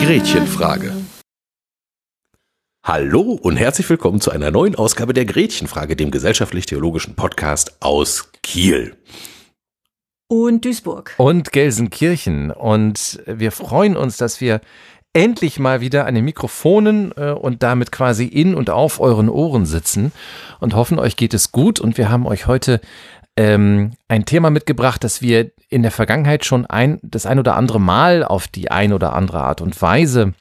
Gretchenfrage. Hallo und herzlich willkommen zu einer neuen Ausgabe der Gretchenfrage, dem gesellschaftlich-theologischen Podcast aus Kiel. Und Duisburg. Und Gelsenkirchen. Und wir freuen uns, dass wir endlich mal wieder an den Mikrofonen äh, und damit quasi in und auf euren Ohren sitzen und hoffen, euch geht es gut. Und wir haben euch heute ähm, ein Thema mitgebracht, das wir in der Vergangenheit schon ein, das ein oder andere Mal auf die ein oder andere Art und Weise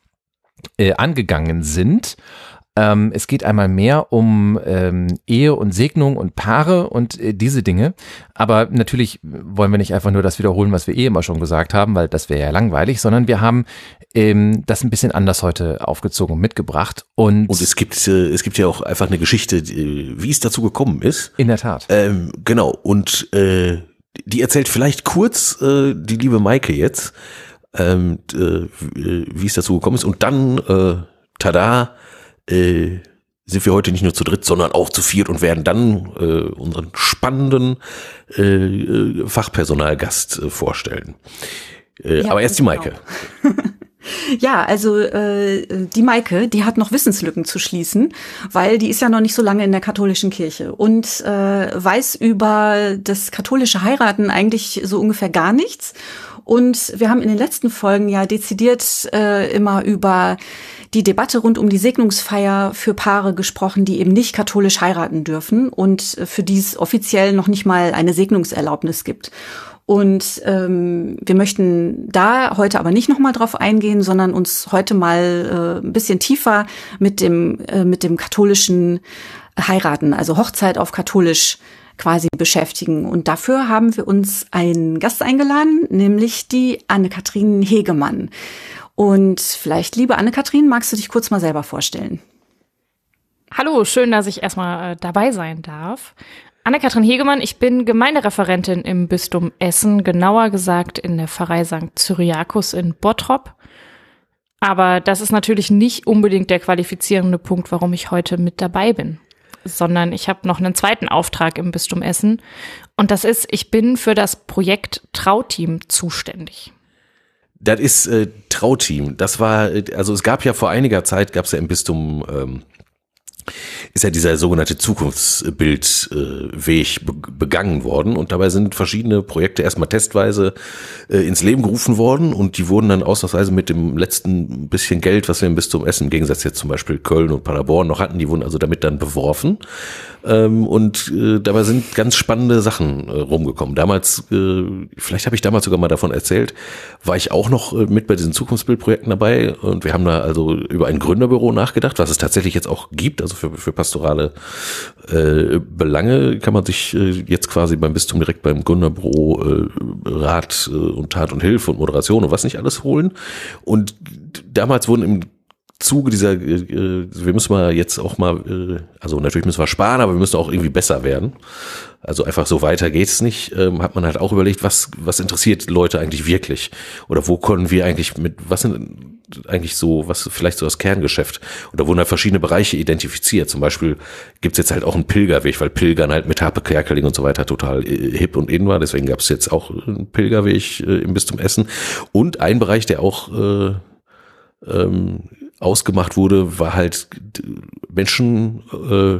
äh, angegangen sind. Ähm, es geht einmal mehr um ähm, Ehe und Segnung und Paare und äh, diese Dinge. Aber natürlich wollen wir nicht einfach nur das wiederholen, was wir eh immer schon gesagt haben, weil das wäre ja langweilig, sondern wir haben ähm, das ein bisschen anders heute aufgezogen und mitgebracht. Und, und es gibt äh, es gibt ja auch einfach eine Geschichte, wie es dazu gekommen ist. In der Tat. Ähm, genau. Und äh, die erzählt vielleicht kurz äh, die liebe Maike jetzt, ähm, äh, wie es dazu gekommen ist. Und dann, äh, tada, äh, sind wir heute nicht nur zu dritt, sondern auch zu viert und werden dann äh, unseren spannenden äh, äh Fachpersonalgast äh, vorstellen. Äh, ja, aber erst die genau. Maike. Ja, also äh, die Maike, die hat noch Wissenslücken zu schließen, weil die ist ja noch nicht so lange in der katholischen Kirche und äh, weiß über das katholische Heiraten eigentlich so ungefähr gar nichts. Und wir haben in den letzten Folgen ja dezidiert äh, immer über die Debatte rund um die Segnungsfeier für Paare gesprochen, die eben nicht katholisch heiraten dürfen und für die es offiziell noch nicht mal eine Segnungserlaubnis gibt. Und ähm, wir möchten da heute aber nicht nochmal drauf eingehen, sondern uns heute mal äh, ein bisschen tiefer mit dem, äh, mit dem katholischen Heiraten, also Hochzeit auf katholisch quasi beschäftigen. Und dafür haben wir uns einen Gast eingeladen, nämlich die Anne-Kathrin Hegemann. Und vielleicht, liebe Anne-Kathrin, magst du dich kurz mal selber vorstellen? Hallo, schön, dass ich erstmal äh, dabei sein darf. Anne-Kathrin Hegemann, ich bin Gemeindereferentin im Bistum Essen, genauer gesagt in der Pfarrei St. Cyriakus in Bottrop. Aber das ist natürlich nicht unbedingt der qualifizierende Punkt, warum ich heute mit dabei bin, sondern ich habe noch einen zweiten Auftrag im Bistum Essen. Und das ist, ich bin für das Projekt Trauteam zuständig. Das ist äh, Trauteam. Das war, also es gab ja vor einiger Zeit, gab es ja im Bistum ähm, ist ja dieser sogenannte Zukunftsbildweg begangen worden und dabei sind verschiedene Projekte erstmal testweise äh, ins Leben gerufen worden und die wurden dann ausnahmsweise mit dem letzten bisschen Geld, was wir im Bistum Essen im Gegensatz jetzt zum Beispiel Köln und Paderborn noch hatten, die wurden also damit dann beworfen ähm, und äh, dabei sind ganz spannende Sachen äh, rumgekommen. Damals, vielleicht habe ich damals sogar mal davon erzählt, war ich auch noch mit bei diesen Zukunftsbildprojekten dabei und wir haben da also über ein Gründerbüro nachgedacht, was es tatsächlich jetzt auch gibt, also für, für pastorale äh, Belange kann man sich äh, jetzt quasi beim Bistum direkt beim Gründerbüro äh, Rat äh, und Tat und Hilfe und Moderation und was nicht alles holen. Und damals wurden im Zuge dieser, äh, äh, wir müssen mal jetzt auch mal, äh, also natürlich müssen wir sparen, aber wir müssen auch irgendwie besser werden. Also einfach so weiter geht's nicht. Ähm, hat man halt auch überlegt, was was interessiert Leute eigentlich wirklich oder wo können wir eigentlich mit was sind eigentlich so was vielleicht so das Kerngeschäft oder wurden halt verschiedene Bereiche identifiziert. Zum Beispiel gibt's jetzt halt auch einen Pilgerweg, weil Pilgern halt mit Harpe Kerkeling und so weiter total äh, hip und in war. Deswegen gab's jetzt auch einen Pilgerweg äh, im Bistum Essen und ein Bereich, der auch äh, ähm, ausgemacht wurde, war halt, Menschen äh,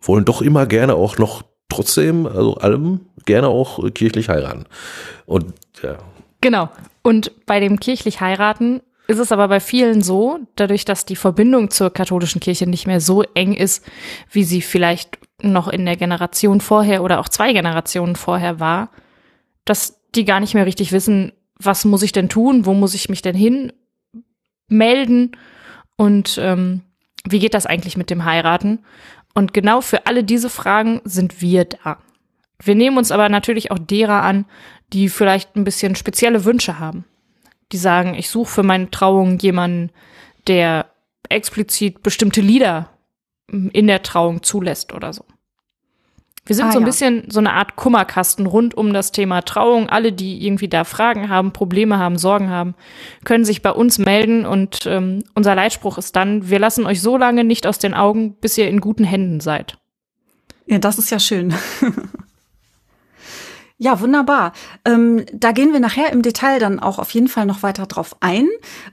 wollen doch immer gerne auch noch trotzdem, also allem, gerne auch kirchlich heiraten. Und ja. Genau. Und bei dem kirchlich heiraten ist es aber bei vielen so, dadurch, dass die Verbindung zur katholischen Kirche nicht mehr so eng ist, wie sie vielleicht noch in der Generation vorher oder auch zwei Generationen vorher war, dass die gar nicht mehr richtig wissen, was muss ich denn tun, wo muss ich mich denn hin melden und ähm, wie geht das eigentlich mit dem Heiraten? Und genau für alle diese Fragen sind wir da. Wir nehmen uns aber natürlich auch derer an, die vielleicht ein bisschen spezielle Wünsche haben. Die sagen, ich suche für meine Trauung jemanden, der explizit bestimmte Lieder in der Trauung zulässt oder so. Wir sind Ah, so ein ja. bisschen so eine Art Kummerkasten rund um das Thema Trauung. Alle, die irgendwie da Fragen haben, Probleme haben, Sorgen haben, können sich bei uns melden und ähm, unser Leitspruch ist dann, wir lassen euch so lange nicht aus den Augen, bis ihr in guten Händen seid. Ja, das ist ja schön. Ja, wunderbar. Ähm, da gehen wir nachher im Detail dann auch auf jeden Fall noch weiter drauf ein.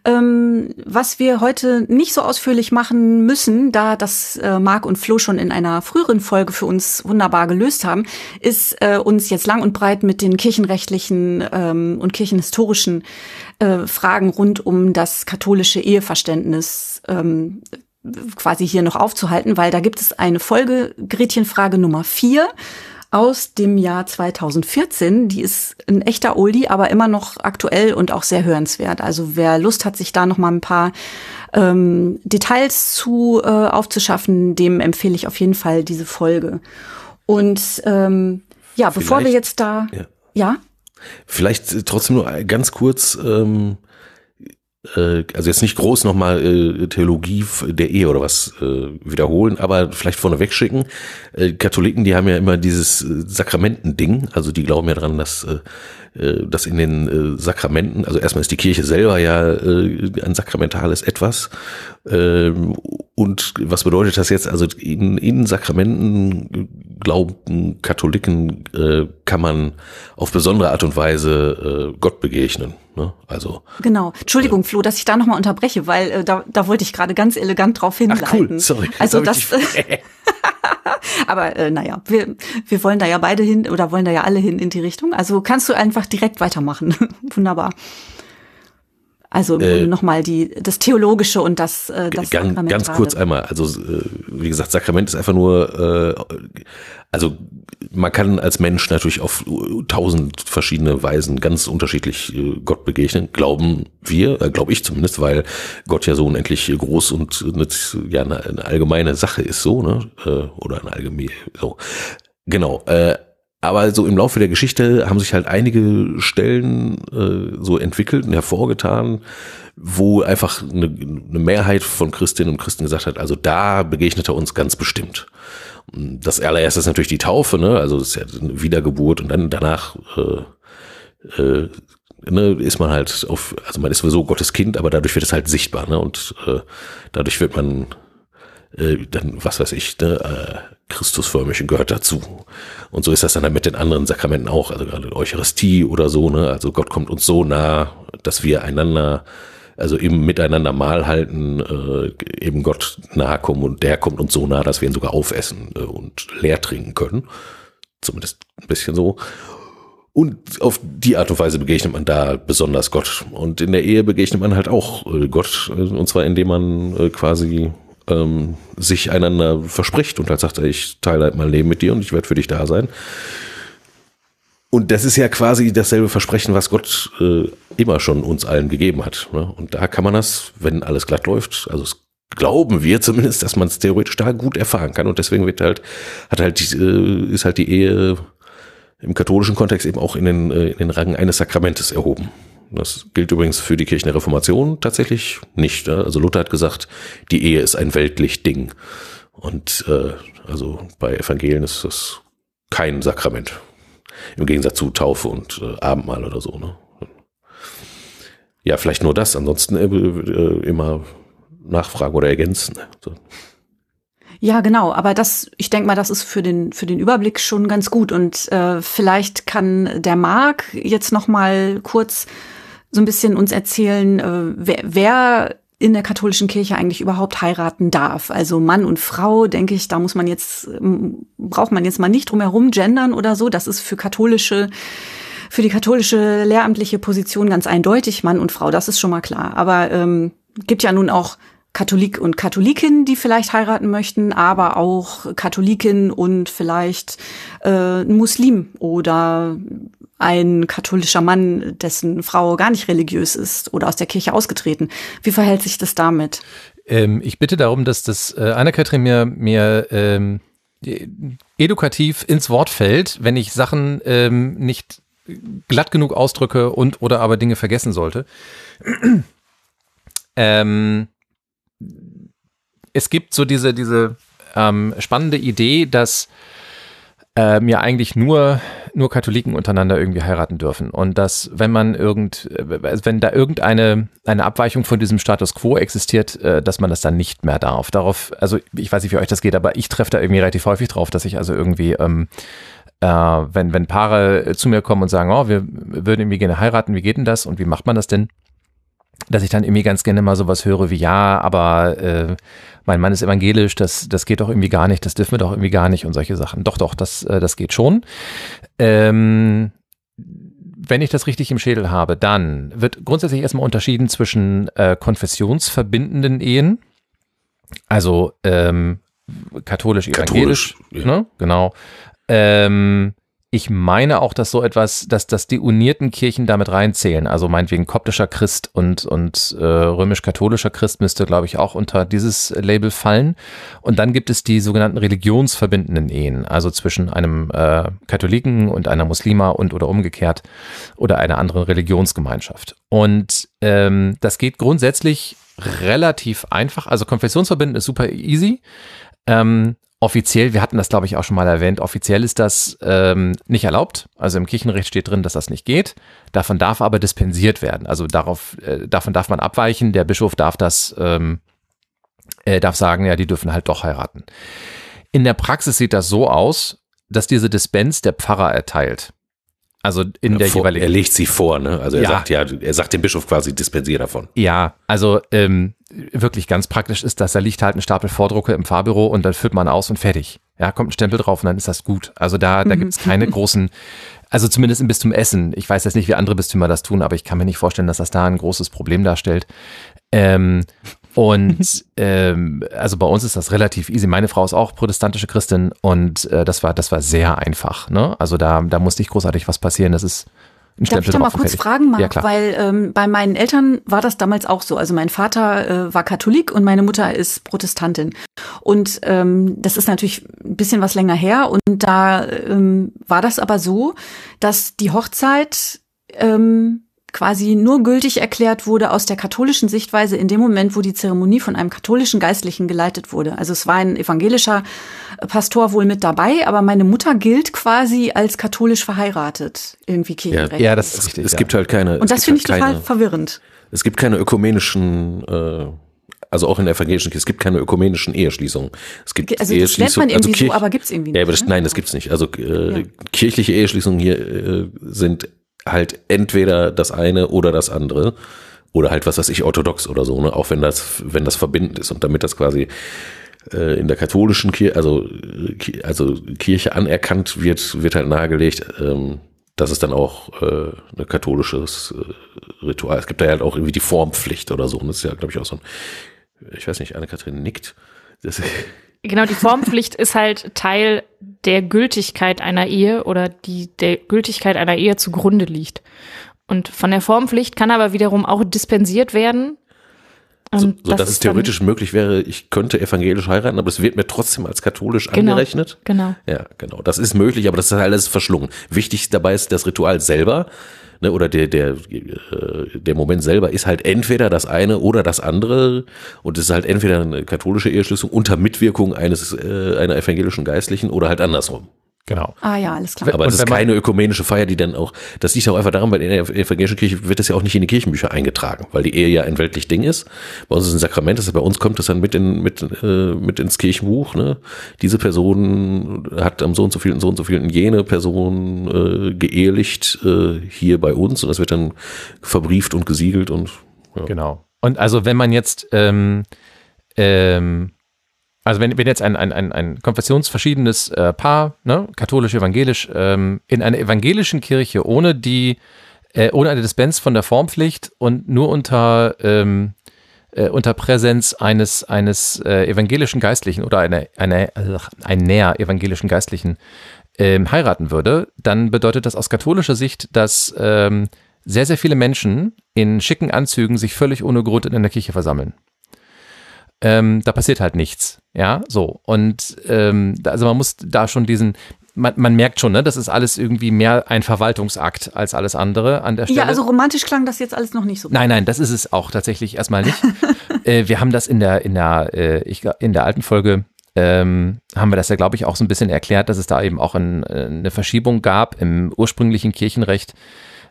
Ähm, was wir heute nicht so ausführlich machen müssen, da das äh, Marc und Flo schon in einer früheren Folge für uns wunderbar gelöst haben, ist äh, uns jetzt lang und breit mit den kirchenrechtlichen ähm, und kirchenhistorischen äh, Fragen rund um das katholische Eheverständnis ähm, quasi hier noch aufzuhalten, weil da gibt es eine Folge, Gretchenfrage Nummer vier aus dem Jahr 2014. Die ist ein echter Oldie, aber immer noch aktuell und auch sehr hörenswert. Also wer Lust hat, sich da noch mal ein paar ähm, Details zu äh, aufzuschaffen, dem empfehle ich auf jeden Fall diese Folge. Und ähm, ja, bevor wir Vielleicht- jetzt da, Ja. ja, Vielleicht äh, trotzdem nur ganz kurz, ähm, äh, also jetzt nicht groß nochmal äh, Theologie der Ehe oder was äh, wiederholen, aber vielleicht vorneweg schicken. Äh, Katholiken, die haben ja immer dieses äh, Sakramenten-Ding, also die glauben ja dran, dass, äh, äh, dass in den äh, Sakramenten, also erstmal ist die Kirche selber ja äh, ein sakramentales Etwas. Ähm, und was bedeutet das jetzt? Also in, in Sakramenten glauben Katholiken äh, kann man auf besondere Art und Weise äh, Gott begegnen. Ne? Also Genau. Entschuldigung, Flo, dass ich da nochmal unterbreche, weil äh, da, da wollte ich gerade ganz elegant drauf hinleiten. ach cool, sorry. Also das, aber äh, naja, wir, wir wollen da ja beide hin oder wollen da ja alle hin in die Richtung. Also kannst du einfach direkt weitermachen. Wunderbar. Also Äh, nochmal die das Theologische und das, äh, das ganz, ganz kurz einmal, also äh, wie gesagt, Sakrament ist einfach nur, äh, also man kann als Mensch natürlich auf tausend verschiedene Weisen ganz unterschiedlich äh, Gott begegnen, glauben wir, äh, glaube ich zumindest, weil Gott ja so unendlich groß und mit, ja eine, eine allgemeine Sache ist so, ne, äh, oder eine allgemeine, so, genau. Äh, aber so im Laufe der Geschichte haben sich halt einige Stellen äh, so entwickelt und hervorgetan, wo einfach eine, eine Mehrheit von Christinnen und Christen gesagt hat, also da begegnet er uns ganz bestimmt. Das allererste ist natürlich die Taufe, ne? Also das ist ja eine Wiedergeburt und dann danach äh, äh, ne, ist man halt auf, also man ist sowieso Gottes Kind, aber dadurch wird es halt sichtbar, ne? Und äh, dadurch wird man äh, dann, was weiß ich, ne, äh, Christusförmig gehört dazu. Und so ist das dann halt mit den anderen Sakramenten auch, also gerade Eucharistie oder so, ne? Also Gott kommt uns so nah, dass wir einander, also im Miteinander Mahl halten, äh, eben Gott nahe kommen und der kommt uns so nah, dass wir ihn sogar aufessen äh, und leer trinken können. Zumindest ein bisschen so. Und auf die Art und Weise begegnet man da besonders Gott. Und in der Ehe begegnet man halt auch äh, Gott, äh, und zwar indem man äh, quasi ähm, sich einander verspricht und halt sagt, ich teile halt mein Leben mit dir und ich werde für dich da sein. Und das ist ja quasi dasselbe Versprechen, was Gott äh, immer schon uns allen gegeben hat. Ne? Und da kann man das, wenn alles glatt läuft, also es glauben wir zumindest, dass man es theoretisch da gut erfahren kann. Und deswegen wird halt, hat halt, äh, ist halt die Ehe im katholischen Kontext eben auch in den, äh, in den Rang eines Sakramentes erhoben. Das gilt übrigens für die Kirchen der Reformation tatsächlich nicht. Ne? Also Luther hat gesagt, die Ehe ist ein weltlich Ding. Und äh, also bei Evangelien ist das kein Sakrament. Im Gegensatz zu Taufe und äh, Abendmahl oder so. Ne? Ja, vielleicht nur das. Ansonsten äh, äh, immer nachfragen oder ergänzen. Ne? So. Ja, genau. Aber das, ich denke mal, das ist für den für den Überblick schon ganz gut. Und äh, vielleicht kann der Marc jetzt noch mal kurz so ein bisschen uns erzählen, äh, wer, wer in der katholischen Kirche eigentlich überhaupt heiraten darf. Also Mann und Frau, denke ich, da muss man jetzt ähm, braucht man jetzt mal nicht drum herum gendern oder so. Das ist für katholische für die katholische lehramtliche Position ganz eindeutig Mann und Frau. Das ist schon mal klar. Aber ähm, gibt ja nun auch Katholik und Katholikin, die vielleicht heiraten möchten, aber auch Katholikin und vielleicht äh, Muslim oder ein katholischer Mann, dessen Frau gar nicht religiös ist oder aus der Kirche ausgetreten. Wie verhält sich das damit? Ähm, ich bitte darum, dass das äh, Anna-Kathrin mir, mir ähm, edukativ ins Wort fällt, wenn ich Sachen ähm, nicht glatt genug ausdrücke und oder aber Dinge vergessen sollte. ähm, es gibt so diese, diese ähm, spannende Idee, dass ähm, ja eigentlich nur, nur Katholiken untereinander irgendwie heiraten dürfen. Und dass, wenn man irgend, äh, wenn da irgendeine eine Abweichung von diesem Status quo existiert, äh, dass man das dann nicht mehr darf. Darauf, also ich weiß nicht, wie euch das geht, aber ich treffe da irgendwie relativ häufig drauf, dass ich also irgendwie ähm, äh, wenn, wenn Paare zu mir kommen und sagen, oh, wir würden irgendwie gerne heiraten, wie geht denn das und wie macht man das denn? Dass ich dann irgendwie ganz gerne mal sowas höre wie, ja, aber äh, mein Mann ist evangelisch, das, das geht doch irgendwie gar nicht, das dürfen wir doch irgendwie gar nicht und solche Sachen. Doch, doch, das, äh, das geht schon. Ähm, wenn ich das richtig im Schädel habe, dann wird grundsätzlich erstmal unterschieden zwischen äh, konfessionsverbindenden Ehen, also ähm, katholisch-evangelisch, Katholisch, ja. ne? genau, ähm, ich meine auch, dass so etwas, dass, dass die unierten Kirchen damit reinzählen. Also meinetwegen koptischer Christ und, und äh, römisch-katholischer Christ müsste, glaube ich, auch unter dieses Label fallen. Und dann gibt es die sogenannten religionsverbindenden Ehen, also zwischen einem äh, Katholiken und einer Muslima und oder umgekehrt oder einer anderen Religionsgemeinschaft. Und ähm, das geht grundsätzlich relativ einfach. Also konfessionsverbindend ist super easy. Ähm, Offiziell, wir hatten das glaube ich auch schon mal erwähnt, offiziell ist das ähm, nicht erlaubt. Also im Kirchenrecht steht drin, dass das nicht geht. Davon darf aber dispensiert werden. Also darauf, äh, davon darf man abweichen. Der Bischof darf das, ähm, äh, darf sagen, ja, die dürfen halt doch heiraten. In der Praxis sieht das so aus, dass diese Dispens der Pfarrer erteilt. Also in der Vor, jeweiligen er legt sie vor, ne? Also er Ja. sagt ja, er sagt dem Bischof quasi, dispensier davon. Ja, also ähm, wirklich ganz praktisch ist das, da liegt halt ein Stapel Vordrucke im Fahrbüro und dann füllt man aus und fertig. Ja, kommt ein Stempel drauf und dann ist das gut. Also da, da gibt's keine großen, also zumindest im Bistum Essen. Ich weiß jetzt nicht, wie andere Bistümer das tun, aber ich kann mir nicht vorstellen, dass das da ein großes Problem darstellt. Ähm, und ähm, also bei uns ist das relativ easy. Meine Frau ist auch protestantische Christin und äh, das war das war sehr einfach. Ne? Also da da musste nicht großartig was passieren. Das ist Darf ich da mal kurz fertig. fragen, Marc? Ja. Weil ähm, bei meinen Eltern war das damals auch so. Also mein Vater äh, war Katholik und meine Mutter ist Protestantin. Und ähm, das ist natürlich ein bisschen was länger her. Und da ähm, war das aber so, dass die Hochzeit ähm, quasi nur gültig erklärt wurde aus der katholischen Sichtweise in dem Moment, wo die Zeremonie von einem katholischen Geistlichen geleitet wurde. Also es war ein evangelischer Pastor wohl mit dabei, aber meine Mutter gilt quasi als katholisch verheiratet, irgendwie kirchenrechtlich. Ja, das ist Es, richtig. es ja. gibt halt keine. Und es das gibt finde ich halt total keine, verwirrend. Es gibt keine ökumenischen, äh, also auch in der evangelischen Kirche, es gibt keine ökumenischen Eheschließungen. Es gibt Also das lernt man Eheschließungen- irgendwie Kirch- so, aber gibt's irgendwie Ja, aber nicht. das, ne? nein, das gibt's nicht. Also äh, Ja. kirchliche Eheschließungen hier äh, sind halt entweder das eine oder das andere. Oder halt, was weiß ich, orthodox oder so, ne? Auch wenn das, wenn das verbindend ist. Und damit das quasi äh, in der katholischen Kirche, also, äh, also Kirche anerkannt wird, wird halt nahegelegt, ähm, dass es dann auch äh, ein katholisches äh, Ritual. Es gibt da halt auch irgendwie die Formpflicht oder so. Und das ist ja, glaube ich, auch so ein, ich weiß nicht, Anne-Kathrin nickt. Das, Genau, die Formpflicht ist halt Teil der Gültigkeit einer Ehe oder die der Gültigkeit einer Ehe zugrunde liegt. Und von der Formpflicht kann aber wiederum auch dispensiert werden. So, Und so dass das es ist dann- theoretisch möglich wäre, ich könnte evangelisch heiraten, aber es wird mir trotzdem als katholisch Genau. angerechnet. Genau. Ja, genau. Das ist möglich, aber das ist alles verschlungen. Wichtig dabei ist das Ritual selber, ne, oder der, der, äh, der Moment selber ist halt entweder das eine oder das andere. Und es ist halt entweder eine katholische Eheschließung unter Mitwirkung eines, äh, einer evangelischen Geistlichen oder halt andersrum. Genau. Ah ja, alles klar. Aber Und es ist keine ökumenische Feier, die dann auch, das liegt auch einfach daran, weil in der evangelischen Kirche wird das ja auch nicht in die Kirchenbücher eingetragen, weil die Ehe ja ein weltlich Ding ist. Bei uns ist es ein Sakrament, das bei uns kommt das dann mit in, mit, äh, mit ins Kirchenbuch, ne? Diese Person hat am so und so vielen, so und so vielen jene Person äh, geehelicht, äh, hier bei uns und das wird dann verbrieft und gesiegelt und, ja. Genau. Und also wenn man jetzt, ähm, ähm, also wenn, wenn jetzt ein, ein, ein, ein konfessionsverschiedenes äh, Paar, ne, katholisch, evangelisch, ähm, in einer evangelischen Kirche ohne die, äh, ohne eine Dispens von der Formpflicht und nur unter, ähm, äh, unter Präsenz eines, eines äh, evangelischen Geistlichen oder einer, einer, ach, ein näher evangelischen Geistlichen ähm, heiraten würde, dann bedeutet das aus katholischer Sicht, dass ähm, sehr, sehr viele Menschen in schicken Anzügen sich völlig ohne Grund in der Kirche versammeln. Ähm, da passiert halt nichts. Ja, so. Und ähm, also man muss da schon diesen, man, man merkt schon, ne, das ist alles irgendwie mehr ein Verwaltungsakt als alles andere an der Stelle. Ja, also romantisch klang das jetzt alles noch nicht so. Nein, nein, das ist es auch tatsächlich erstmal nicht. äh, wir haben das in der, in der, äh, ich, in der alten Folge ähm, haben wir das ja, glaube ich, auch so ein bisschen erklärt, dass es da eben auch ein, äh, eine Verschiebung gab im ursprünglichen Kirchenrecht.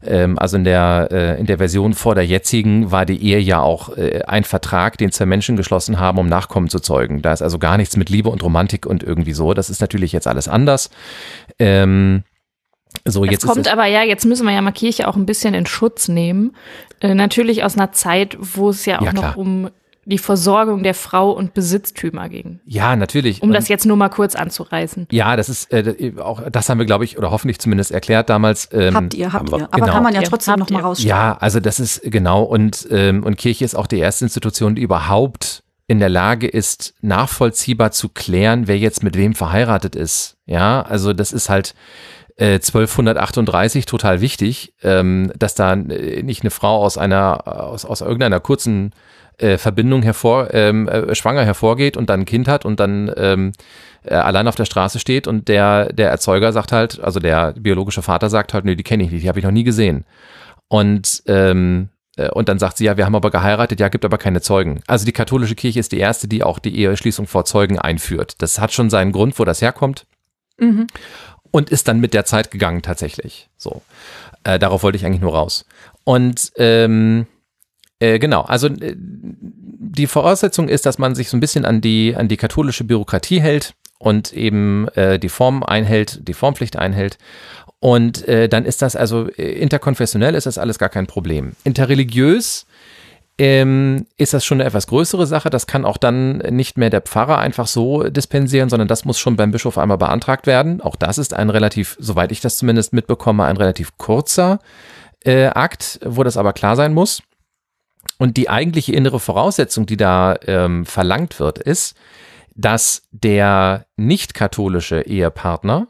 Ähm, also in der, äh, in der Version vor der jetzigen war die Ehe ja auch äh, ein Vertrag, den zwei Menschen geschlossen haben, um Nachkommen zu zeugen. Da ist also gar nichts mit Liebe und Romantik und irgendwie so. Das ist natürlich jetzt alles anders. Ähm, so, jetzt das kommt aber ja, jetzt müssen wir ja mal Kirche auch ein bisschen in Schutz nehmen. Äh, natürlich aus einer Zeit, wo es ja auch ja, noch um die Versorgung der Frau und Besitztümer ging. Ja, natürlich. Um und das jetzt nur mal kurz anzureißen. Ja, das ist äh, auch das haben wir, glaube ich, oder hoffentlich zumindest erklärt damals. Ähm, habt ihr, habt ihr. Aber genau. kann man ja trotzdem noch mal rausstellen. Ja, also das ist genau und ähm, und Kirche ist auch die erste Institution, die überhaupt in der Lage ist, nachvollziehbar zu klären, wer jetzt mit wem verheiratet ist. Ja, also das ist halt 1238 äh, total wichtig, ähm, dass da äh, nicht eine Frau aus einer aus, aus irgendeiner kurzen äh, Verbindung hervor ähm, äh, schwanger hervorgeht und dann ein Kind hat und dann ähm, äh, allein auf der Straße steht und der der Erzeuger sagt halt, also der biologische Vater sagt halt, nee, die kenne ich nicht, die habe ich noch nie gesehen. Und ähm, äh, und dann sagt sie, ja, wir haben aber geheiratet, ja, gibt aber keine Zeugen. Also die katholische Kirche ist die erste, die auch die Eheschließung vor Zeugen einführt. Das hat schon seinen Grund, wo das herkommt. Mhm und ist dann mit der Zeit gegangen tatsächlich. So, äh, darauf wollte ich eigentlich nur raus. Und ähm, äh, genau, also äh, die Voraussetzung ist, dass man sich so ein bisschen an die an die katholische Bürokratie hält und eben äh, die Form einhält, die Formpflicht einhält. Und äh, dann ist das also äh, interkonfessionell ist das alles gar kein Problem. Interreligiös ähm, ist das schon eine etwas größere Sache. Das kann auch dann nicht mehr der Pfarrer einfach so dispensieren, sondern das muss schon beim Bischof einmal beantragt werden. Auch das ist ein relativ, soweit ich das zumindest mitbekomme, ein relativ kurzer äh, Akt, wo das aber klar sein muss. Und die eigentliche innere Voraussetzung, die da ähm, verlangt wird, ist, dass der nicht-katholische Ehepartner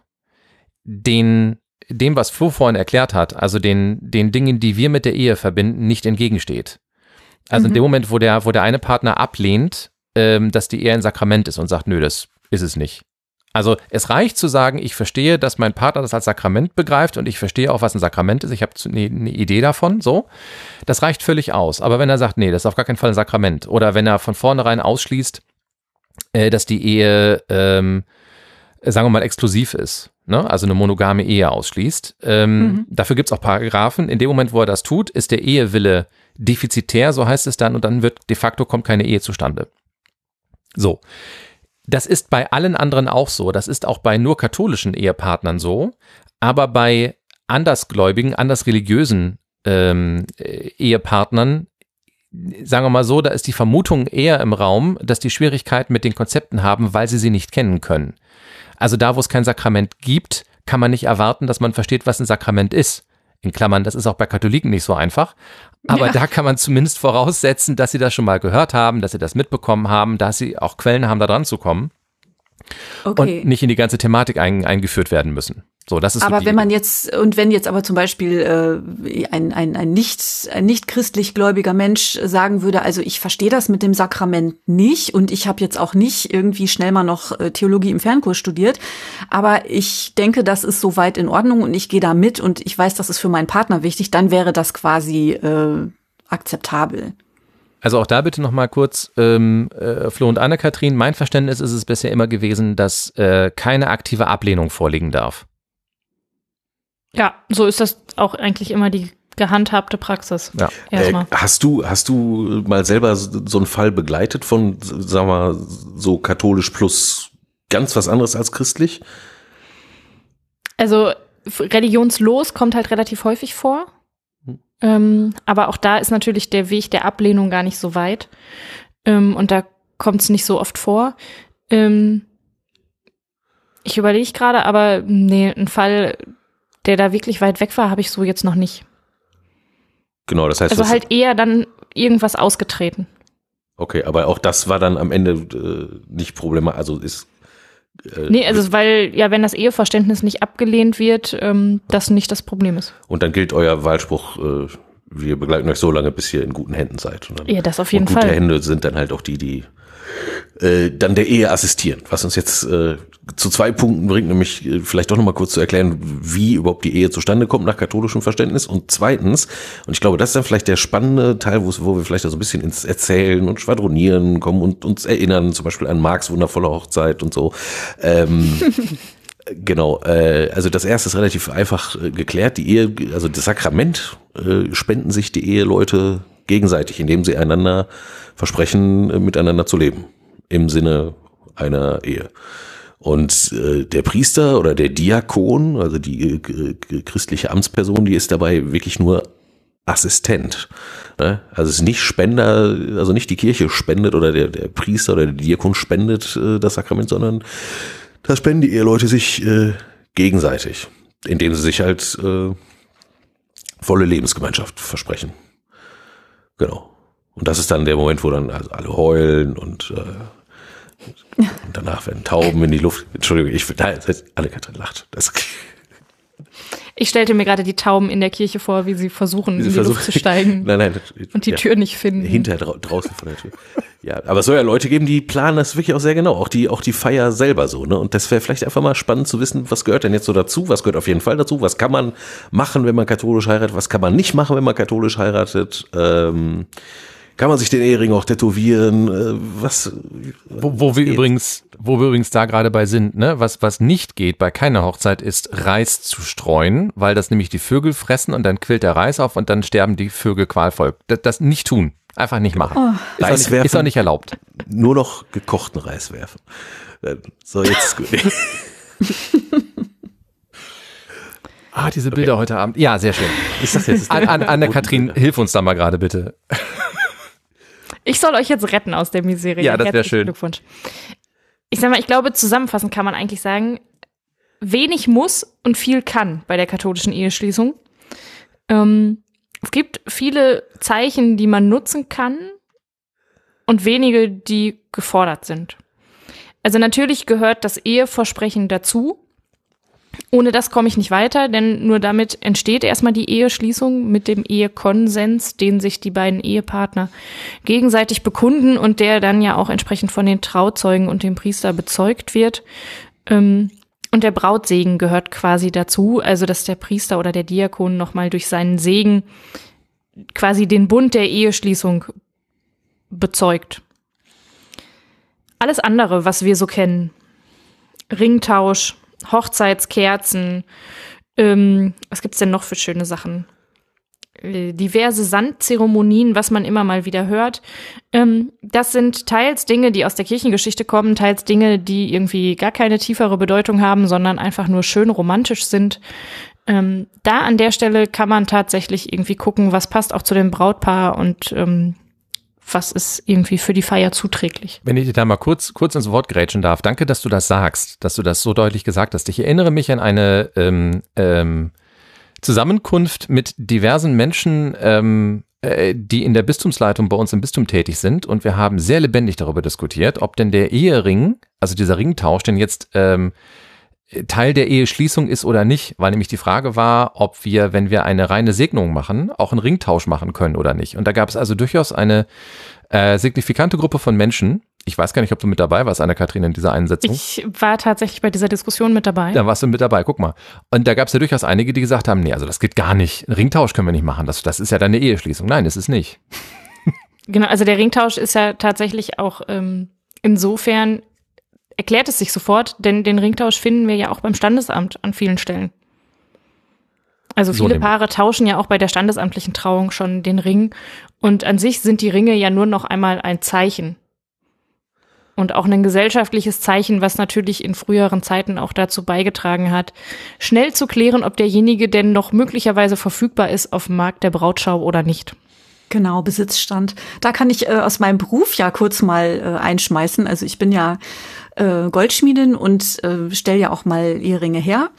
den dem, was Flo vorhin erklärt hat, also den, den Dingen, die wir mit der Ehe verbinden, nicht entgegensteht. Also mhm. in dem Moment, wo der, wo der eine Partner ablehnt, ähm, dass die Ehe ein Sakrament ist und sagt, nö, das ist es nicht. Also es reicht zu sagen, ich verstehe, dass mein Partner das als Sakrament begreift und ich verstehe auch, was ein Sakrament ist. Ich habe eine, eine Idee davon, so. Das reicht völlig aus. Aber wenn er sagt, nee, das ist auf gar keinen Fall ein Sakrament oder wenn er von vornherein ausschließt, äh, dass die Ehe, ähm, sagen wir mal, exklusiv ist, ne? also eine monogame Ehe ausschließt. Ähm, mhm. Dafür gibt es auch Paragraphen. In dem Moment, wo er das tut, ist der Ehewille defizitär, so heißt es dann, und dann wird de facto kommt keine Ehe zustande. So. Das ist bei allen anderen auch so. Das ist auch bei nur katholischen Ehepartnern so. Aber bei andersgläubigen, andersreligiösen ähm, Ehepartnern, sagen wir mal so, da ist die Vermutung eher im Raum, dass die Schwierigkeiten mit den Konzepten haben, weil sie sie nicht kennen können. Also da, wo es kein Sakrament gibt, kann man nicht erwarten, dass man versteht, was ein Sakrament ist. In Klammern, das ist auch bei Katholiken nicht so einfach. Aber ja. da kann man zumindest voraussetzen, dass sie das schon mal gehört haben, dass sie das mitbekommen haben, dass sie auch Quellen haben, da dran zu kommen. Okay. Und nicht in die ganze Thematik ein, eingeführt werden müssen. So, das ist aber so wenn man jetzt und wenn jetzt aber zum Beispiel äh, ein, ein, ein nicht ein nicht christlich gläubiger Mensch sagen würde, also ich verstehe das mit dem Sakrament nicht und ich habe jetzt auch nicht irgendwie schnell mal noch äh, Theologie im Fernkurs studiert, aber ich denke, das ist soweit in Ordnung und ich gehe da mit und ich weiß, das ist für meinen Partner wichtig, dann wäre das quasi äh, akzeptabel. Also auch da bitte nochmal kurz, ähm, äh, Flo und Anne-Kathrin, mein Verständnis ist es bisher immer gewesen, dass äh, keine aktive Ablehnung vorliegen darf. Ja, so ist das auch eigentlich immer die gehandhabte Praxis. Ja. Äh, hast du hast du mal selber so einen Fall begleitet von, sagen wir, so katholisch plus ganz was anderes als christlich? Also religionslos kommt halt relativ häufig vor. Hm. Ähm, aber auch da ist natürlich der Weg der Ablehnung gar nicht so weit. Ähm, und da kommt es nicht so oft vor. Ähm, ich überlege gerade, aber nee, ein Fall, der da wirklich weit weg war, habe ich so jetzt noch nicht. Genau, das heißt. Also halt eher dann irgendwas ausgetreten. Okay, aber auch das war dann am Ende äh, nicht problematisch, also ist. Äh, nee, also weil, ja, wenn das Eheverständnis nicht abgelehnt wird, ähm, das nicht das Problem ist. Und dann gilt euer Wahlspruch äh, wir begleiten euch so lange, bis ihr in guten Händen seid. Und dann, Ja, das auf jeden und gute Fall. Hände sind dann halt auch die, die äh, dann der Ehe assistieren. Was uns jetzt äh, zu zwei Punkten bringt, nämlich äh, vielleicht doch nochmal kurz zu erklären, wie überhaupt die Ehe zustande kommt nach katholischem Verständnis. Und zweitens, und ich glaube, das ist dann vielleicht der spannende Teil, wo, wir vielleicht so ein bisschen ins Erzählen und Schwadronieren kommen und uns erinnern, zum Beispiel an Marx wundervolle Hochzeit und so. Ähm, Genau, äh, also das erste ist relativ einfach äh, geklärt. Die Ehe, also das Sakrament äh, spenden sich die Eheleute gegenseitig, indem sie einander versprechen, äh, miteinander zu leben. Im Sinne einer Ehe. Und äh, der Priester oder der Diakon, also die äh, christliche Amtsperson, die ist dabei wirklich nur Assistent. Ne? Also es ist nicht Spender, also nicht die Kirche spendet oder der, der Priester oder der Diakon spendet äh, das Sakrament, sondern da spenden die Eheleute sich äh, gegenseitig, indem sie sich halt äh, volle Lebensgemeinschaft versprechen. Genau. Und das ist dann der Moment, wo dann also alle heulen und, äh, und danach werden Tauben in die Luft. Entschuldigung, ich nein, Anne-Kathrin lacht. Das, Ich stellte mir gerade die Tauben in der Kirche vor, wie sie versuchen, in die Luft zu steigen Nein, nein. und die ja. Tür nicht finden. Hinter drau draußen von der Tür. Ja, aber es soll ja Leute geben, die planen das wirklich auch sehr genau. Auch die, auch die Feier selber so, ne? Und das wäre vielleicht einfach mal spannend zu wissen, was gehört denn jetzt so dazu? Was gehört auf jeden Fall dazu? Was kann man machen, wenn man katholisch heiratet? Was kann man nicht machen, wenn man katholisch heiratet? Ähm, kann man sich den Ehering auch tätowieren? Äh, was? Wo, wo wir geht? übrigens, wo wir übrigens da gerade bei sind, ne, was, was nicht geht bei keiner Hochzeit ist Reis zu streuen, weil das nämlich die Vögel fressen und dann quillt der Reis auf und dann sterben die Vögel qualvoll. Das, das nicht tun. Einfach nicht machen. Ist, auch Reis nicht, werfen. ist auch nicht erlaubt. Nur noch gekochten Reis werfen. Äh, So, jetzt. Ah, diese Bilder heute Abend. Ja, sehr schön. Ich sag jetzt. An, an, Anne-Kathrin, hilf uns da mal gerade bitte. Ich soll euch jetzt retten aus der Miserie. Ja, das wär Herzlichen schön. Glückwunsch. Ich sag mal, ich glaube, zusammenfassend kann man eigentlich sagen, wenig muss und viel kann bei der katholischen Eheschließung. Ähm, es gibt viele Zeichen, die man nutzen kann und wenige, die gefordert sind. Also natürlich gehört das Eheversprechen dazu. Ohne das komme ich nicht weiter, denn nur damit entsteht erstmal die Eheschließung mit dem Ehekonsens, den sich die beiden Ehepartner gegenseitig bekunden und der dann ja auch entsprechend von den Trauzeugen und dem Priester bezeugt wird. Ähm, und der Brautsegen gehört quasi dazu, also dass der Priester oder der Diakon nochmal durch seinen Segen quasi den Bund der Eheschließung bezeugt. Alles andere, was wir so kennen, Ringtausch, Hochzeitskerzen, ähm, was gibt's denn noch für schöne Sachen? Äh, diverse Sandzeremonien, was man immer mal wieder hört. Ähm, das sind teils Dinge, die aus der Kirchengeschichte kommen, teils Dinge, die irgendwie gar keine tiefere Bedeutung haben, sondern einfach nur schön romantisch sind. Ähm, da an der Stelle kann man tatsächlich irgendwie gucken, was passt auch zu dem Brautpaar und ähm, was ist irgendwie für die Feier zuträglich. Wenn ich dir da mal kurz, kurz ins Wort grätschen darf, danke, dass du das sagst, dass du das so deutlich gesagt hast. Ich erinnere mich an eine ähm, ähm, Zusammenkunft mit diversen Menschen, ähm, äh, die in der Bistumsleitung bei uns im Bistum tätig sind und wir haben sehr lebendig darüber diskutiert, ob denn der Ehering, also dieser Ringtausch, denn jetzt ähm, Teil der Eheschließung ist oder nicht, weil nämlich die Frage war, ob wir, wenn wir eine reine Segnung machen, auch einen Ringtausch machen können oder nicht. Und da gab es also durchaus eine äh, signifikante Gruppe von Menschen. Ich weiß gar nicht, ob du mit dabei warst, Anna-Kathrin, in dieser Einsetzung. Ich war tatsächlich bei dieser Diskussion mit dabei. Da warst du mit dabei, guck mal. Und da gab es ja durchaus einige, die gesagt haben, nee, also das geht gar nicht. Einen Ringtausch können wir nicht machen. Das, das ist ja dann eine Eheschließung. Nein, das ist nicht. Genau, also der Ringtausch ist ja tatsächlich auch ähm, insofern erklärt es sich sofort, denn den Ringtausch finden wir ja auch beim Standesamt an vielen Stellen. Also So viele nämlich. Paare tauschen ja auch bei der standesamtlichen Trauung schon den Ring und an sich sind die Ringe ja nur noch einmal ein Zeichen. Und auch ein gesellschaftliches Zeichen, was natürlich in früheren Zeiten auch dazu beigetragen hat, schnell zu klären, ob derjenige denn noch möglicherweise verfügbar ist auf dem Markt der Brautschau oder nicht. Genau, Besitzstand. Da kann ich äh, aus meinem Beruf ja kurz mal äh, einschmeißen. Also ich bin ja äh, Goldschmiedin und äh, stelle ja auch mal Eheringe her.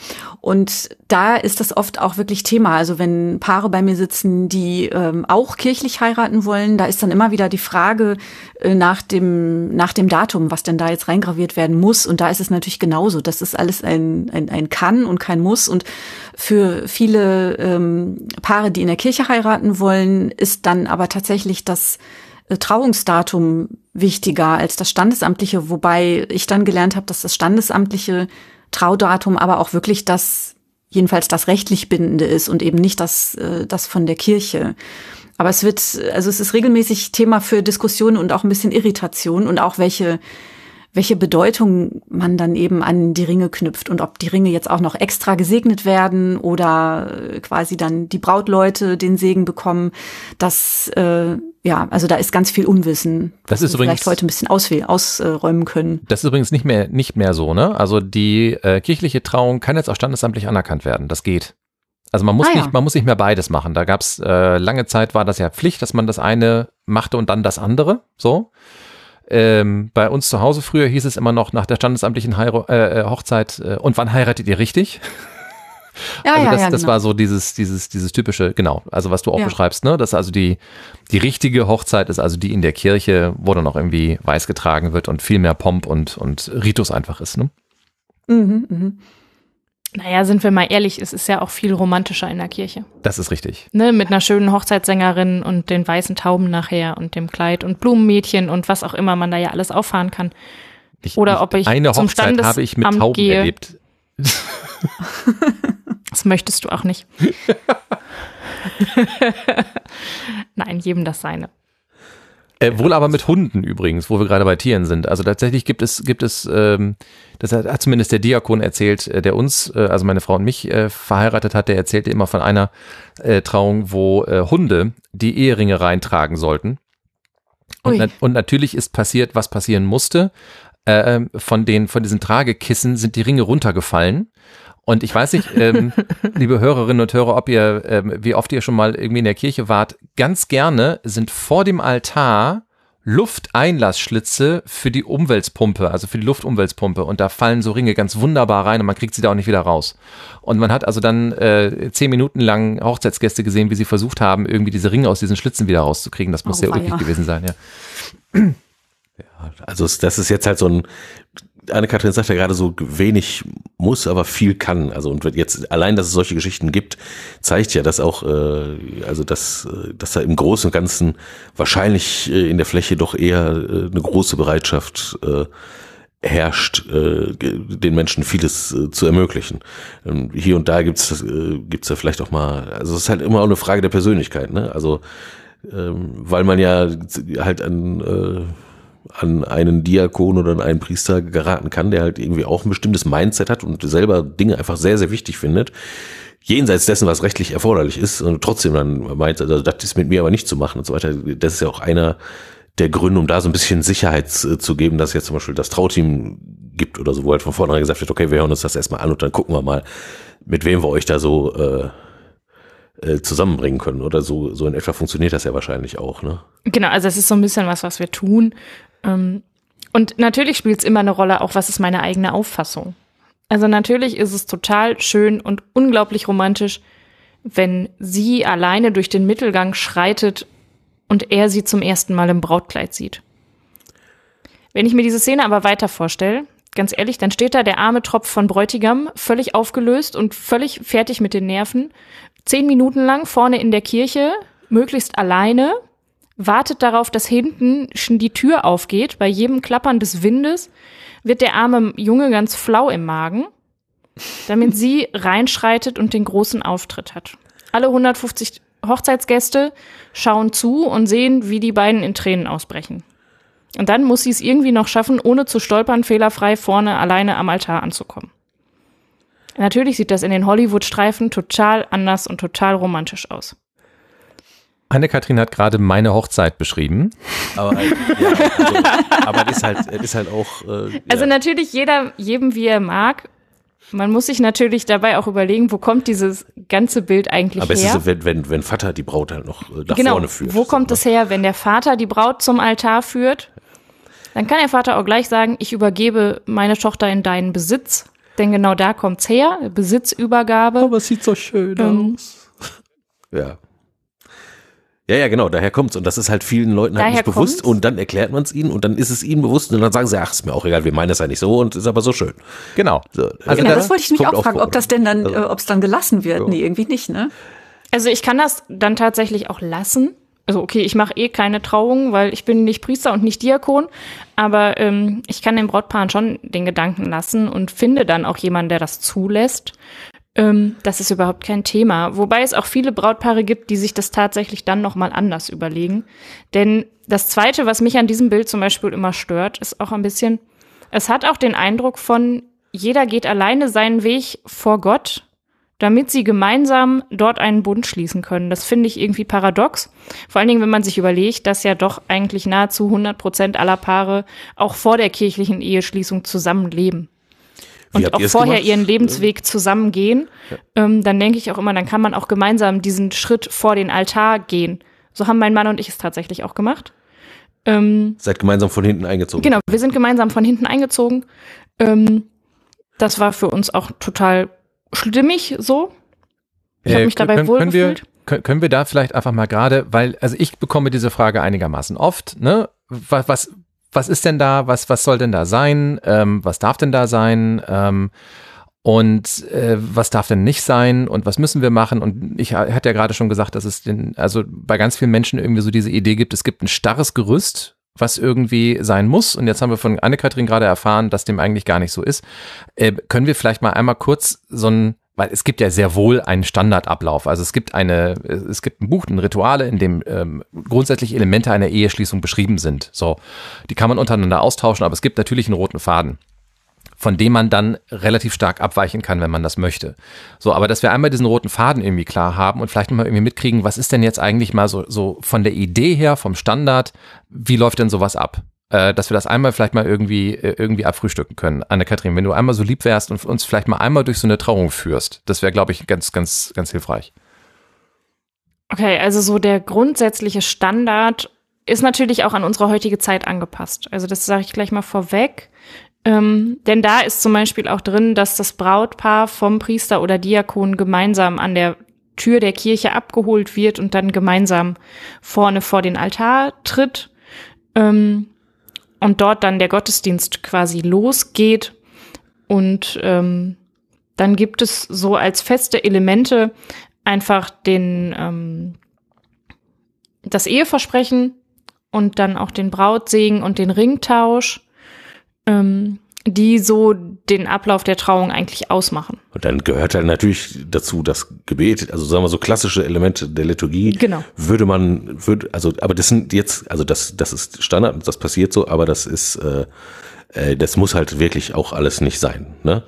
Und da ist das oft auch wirklich Thema. Also wenn Paare bei mir sitzen, die ähm, auch kirchlich heiraten wollen, da ist dann immer wieder die Frage äh, nach dem nach dem Datum, was denn da jetzt reingraviert werden muss. Und da ist es natürlich genauso. Das ist alles ein ein, ein Kann und kein Muss. Und für viele ähm, Paare, die in der Kirche heiraten wollen, ist dann aber tatsächlich das äh, Trauungsdatum wichtiger als das standesamtliche, wobei ich dann gelernt habe, dass das standesamtliche Traudatum aber auch wirklich das, jedenfalls das rechtlich bindende ist und eben nicht das, äh, das von der Kirche. Aber es wird, also es ist regelmäßig Thema für Diskussionen und auch ein bisschen Irritation und auch welche welche Bedeutung man dann eben an die Ringe knüpft und ob die Ringe jetzt auch noch extra gesegnet werden oder äh, quasi dann die Brautleute den Segen bekommen. Das, äh, ja, also da ist ganz viel Unwissen. Das ist übrigens vielleicht heute ein bisschen auswählen, ausräumen können. Das ist übrigens nicht mehr nicht mehr so, ne? Also die äh, kirchliche Trauung kann jetzt auch standesamtlich anerkannt werden. Das geht. Also man muss Ah, ja. nicht, man muss nicht mehr beides machen. Da gab's äh, lange Zeit war das ja Pflicht, dass man das eine machte und dann das andere. So. Ähm, bei uns zu Hause früher hieß es immer noch nach der standesamtlichen Heiro äh, äh, Hochzeit äh, und wann heiratet ihr richtig? Ja, also ja, das, ja, das genau. war so dieses, dieses, dieses typische, genau, also was du auch Ja. beschreibst, ne? Dass also die, die richtige Hochzeit ist also die in der Kirche, wo dann auch irgendwie weiß getragen wird und viel mehr Pomp und, und Ritus einfach ist, ne? Mhm, mhm. Naja, sind wir mal ehrlich, es ist ja auch viel romantischer in der Kirche. Das ist richtig. Ne, mit einer schönen Hochzeitssängerin und den weißen Tauben nachher und dem Kleid und Blumenmädchen und was auch immer man da ja alles auffahren kann. Ich, Oder ob ich eine zum Hochzeit habe ich mit Standesamt Tauben gehe. erlebt. Das möchtest du auch nicht. Nein, jedem das seine. Äh, wohl aber mit Hunden übrigens, wo wir gerade bei Tieren sind. Also tatsächlich gibt es, gibt es, ähm, das hat, zumindest der Diakon erzählt, äh, der uns, äh, also meine Frau und mich äh, verheiratet hat, der erzählte immer von einer äh, Trauung, wo äh, Hunde die Eheringe reintragen sollten. Und, na und natürlich ist passiert, was passieren musste. Äh, ähm, von den, von diesen Tragekissen sind die Ringe runtergefallen. Und ich weiß nicht, ähm, liebe Hörerinnen und Hörer, ob ihr, ähm, wie oft ihr schon mal irgendwie in der Kirche wart, ganz gerne sind vor dem Altar Lufteinlassschlitze für die Umweltpumpe, also für die Luftumweltpumpe. Und da fallen so Ringe ganz wunderbar rein und man kriegt sie da auch nicht wieder raus. Und man hat also dann äh, zehn Minuten lang Hochzeitsgäste gesehen, wie sie versucht haben, irgendwie diese Ringe aus diesen Schlitzen wieder rauszukriegen. Das muss Oh, sehr weia. ulkig gewesen sein, ja. Also das ist jetzt halt so ein, Anne-Kathrin sagt ja gerade so wenig muss, aber viel kann. Also und jetzt allein, dass es solche Geschichten gibt, zeigt ja, dass auch, äh, also dass, äh, dass da im Großen und Ganzen wahrscheinlich äh, in der Fläche doch eher äh, eine große Bereitschaft äh, herrscht, äh, den Menschen vieles äh, zu ermöglichen. Ähm, hier und da gibt's äh, gibt's ja vielleicht auch mal, also es ist halt immer auch eine Frage der Persönlichkeit, ne? Also ähm, weil man ja halt an äh, an einen Diakon oder an einen Priester geraten kann, der halt irgendwie auch ein bestimmtes Mindset hat und selber Dinge einfach sehr, sehr wichtig findet. Jenseits dessen, was rechtlich erforderlich ist und trotzdem dann meint, also das ist mit mir aber nicht zu machen und so weiter. Das ist ja auch einer der Gründe, um da so ein bisschen Sicherheit äh, zu geben, dass jetzt zum Beispiel das Trauteam gibt oder so, wo halt von vornherein gesagt wird, okay, wir hören uns das erstmal an und dann gucken wir mal, mit wem wir euch da so äh, äh, zusammenbringen können. Oder so, so in etwa funktioniert das ja wahrscheinlich auch, ne? Genau, also es ist so ein bisschen was, was wir tun. Ähm, Und natürlich spielt es immer eine Rolle, auch was ist meine eigene Auffassung. Also natürlich ist es total schön und unglaublich romantisch, wenn sie alleine durch den Mittelgang schreitet und er sie zum ersten Mal im Brautkleid sieht. Wenn ich mir diese Szene aber weiter vorstelle, ganz ehrlich, dann steht da der arme Tropf von Bräutigam, völlig aufgelöst und völlig fertig mit den Nerven, zehn Minuten lang vorne in der Kirche, möglichst alleine, wartet darauf, dass hinten schon die Tür aufgeht. Bei jedem Klappern des Windes wird der arme Junge ganz flau im Magen, damit sie reinschreitet und den großen Auftritt hat. Alle 150 Hochzeitsgäste schauen zu und sehen, wie die beiden in Tränen ausbrechen. Und dann muss sie es irgendwie noch schaffen, ohne zu stolpern, fehlerfrei vorne alleine am Altar anzukommen. Natürlich sieht das in den Hollywood-Streifen total anders und total romantisch aus. Anne-Kathrin hat gerade meine Hochzeit beschrieben. Aber, halt, ja, also, aber das ist halt, ist halt auch. Äh, Also ja. natürlich jeder, jedem wie er mag. Man muss sich natürlich dabei auch überlegen, wo kommt dieses ganze Bild eigentlich Aber es her? ist so, wenn, wenn, wenn Vater die Braut halt noch äh, nach genau, vorne führt. wo kommt so, es her, wenn der Vater die Braut zum Altar führt? Dann kann der Vater auch gleich sagen, ich übergebe meine Tochter in deinen Besitz. Denn genau da kommt's her, Besitzübergabe. Aber es sieht so schön Ähm, aus. Ja. Ja, ja, genau, daher kommt's. Und das ist halt vielen Leuten halt Daher nicht bewusst. kommt's. Und dann erklärt man es ihnen und dann ist es ihnen bewusst und dann sagen sie, ach, ist mir auch egal, wir meinen das ja nicht so und ist aber so schön. Genau. So, Also Genau, das das wollte ich mich auch fragen, vor. ob das denn dann, Also- äh, ob es dann gelassen wird. Ja. Nee, irgendwie nicht, ne? Also ich kann das dann tatsächlich auch lassen. Also okay, ich mache eh keine Trauung, weil ich bin nicht Priester und nicht Diakon, aber ähm, ich kann den Brautpaaren schon den Gedanken lassen und finde dann auch jemanden, der das zulässt. Ähm, das ist überhaupt kein Thema. Wobei es auch viele Brautpaare gibt, die sich das tatsächlich dann nochmal anders überlegen. Denn das Zweite, was mich an diesem Bild zum Beispiel immer stört, ist auch ein bisschen, es hat auch den Eindruck von, jeder geht alleine seinen Weg vor Gott damit sie gemeinsam dort einen Bund schließen können. Das finde ich irgendwie paradox. Vor allen Dingen, wenn man sich überlegt, dass ja doch eigentlich nahezu 100 Prozent aller Paare auch vor der kirchlichen Eheschließung zusammenleben. Wie Und auch vorher gemacht? ihren Lebensweg zusammengehen, ähm, dann denke ich auch immer, dann kann man auch gemeinsam diesen Schritt vor den Altar gehen. So haben mein Mann und ich es tatsächlich auch gemacht. Ähm, Seid gemeinsam von hinten eingezogen. Genau, wir sind gemeinsam von hinten eingezogen. Ähm, das war für uns auch total stimmig so. Ich habe mich dabei Äh, können, können wir, wohlgefühlt. können, können wir da vielleicht einfach mal gerade, weil, also ich bekomme diese Frage einigermaßen oft, ne? Was, was, was ist denn da, was, was soll denn da sein? Ähm, was darf denn da sein? Ähm, und äh, was darf denn nicht sein und was müssen wir machen? Und ich ha- hatte ja gerade schon gesagt, dass es den, also bei ganz vielen Menschen irgendwie so diese Idee gibt, es gibt ein starres Gerüst, was irgendwie sein muss. Und jetzt haben wir von Anne-Kathrin gerade erfahren, dass dem eigentlich gar nicht so ist. Äh, können wir vielleicht mal einmal kurz so ein, weil es gibt ja sehr wohl einen Standardablauf. Also es gibt eine, es gibt ein Buch, ein Rituale, in dem ähm, grundsätzlich Elemente einer Eheschließung beschrieben sind. So, die kann man untereinander austauschen, aber es gibt natürlich einen roten Faden von dem man dann relativ stark abweichen kann, wenn man das möchte. So, aber dass wir einmal diesen roten Faden irgendwie klar haben und vielleicht mal irgendwie mitkriegen, was ist denn jetzt eigentlich mal so, so von der Idee her, vom Standard, wie läuft denn sowas ab? Äh, dass wir das einmal vielleicht mal irgendwie, äh, irgendwie abfrühstücken können. Anne-Kathrin, wenn du einmal so lieb wärst und uns vielleicht mal einmal durch so eine Trauung führst, das wäre, glaube ich, ganz, ganz, ganz hilfreich. Okay, also so der grundsätzliche Standard ist natürlich auch an unsere heutige Zeit angepasst. Also das sage ich gleich mal vorweg. Ähm, denn da ist zum Beispiel auch drin, dass das Brautpaar vom Priester oder Diakon gemeinsam an der Tür der Kirche abgeholt wird und dann gemeinsam vorne vor den Altar tritt ähm, und dort dann der Gottesdienst quasi losgeht. Und ähm, dann gibt es so als feste Elemente einfach den ähm, das Eheversprechen und dann auch den Brautsegen und den Ringtausch, ähm, die so den Ablauf der Trauung eigentlich ausmachen. Und dann gehört halt natürlich dazu das Gebet, also sagen wir so klassische Elemente der Liturgie. Genau. Würde man, würde, also, aber das sind jetzt, also das, das ist Standard und das passiert so, aber das ist, äh, äh, das muss halt wirklich auch alles nicht sein, ne?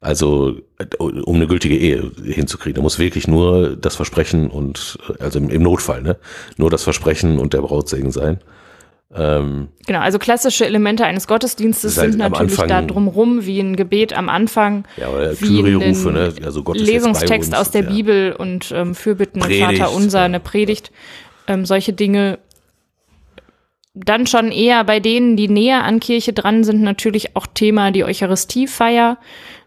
Also, äh, um eine gültige Ehe hinzukriegen, da muss wirklich nur das Versprechen und, äh, also im, im Notfall, ne? Nur das Versprechen und der Brautsegen sein. Ähm, Genau, also klassische Elemente eines Gottesdienstes halt sind natürlich Anfang- da drumrum, wie ein Gebet am Anfang, ja, oder wie Kyrie-Rufe, ein ne? Also Gott ist jetzt bei Lesungstext uns, aus der ja. Bibel und ähm, Fürbitten, Predigt, Vater unser, eine Predigt, ähm, solche Dinge. Dann schon eher bei denen, die näher an Kirche dran sind, natürlich auch Thema die Eucharistiefeier.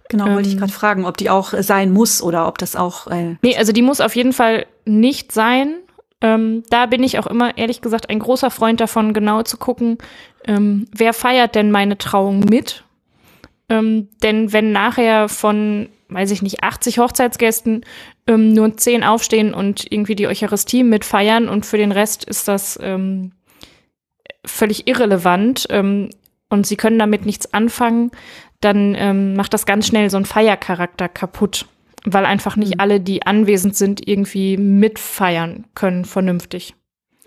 Genau, wollte ich Ähm, gerade fragen, ob die auch sein muss oder ob das auch. Äh, Nee, also die muss auf jeden Fall nicht sein. Ähm, da bin ich auch immer, ehrlich gesagt, ein großer Freund davon, genau zu gucken, ähm, wer feiert denn meine Trauung mit? Ähm, denn wenn nachher von, weiß ich nicht, 80 Hochzeitsgästen ähm, nur 10 aufstehen und irgendwie die Eucharistie mitfeiern und für den Rest ist das ähm, völlig irrelevant ähm, und sie können damit nichts anfangen, dann macht das ganz schnell so einen Feiercharakter kaputt, weil einfach nicht alle, die anwesend sind, irgendwie mitfeiern können vernünftig.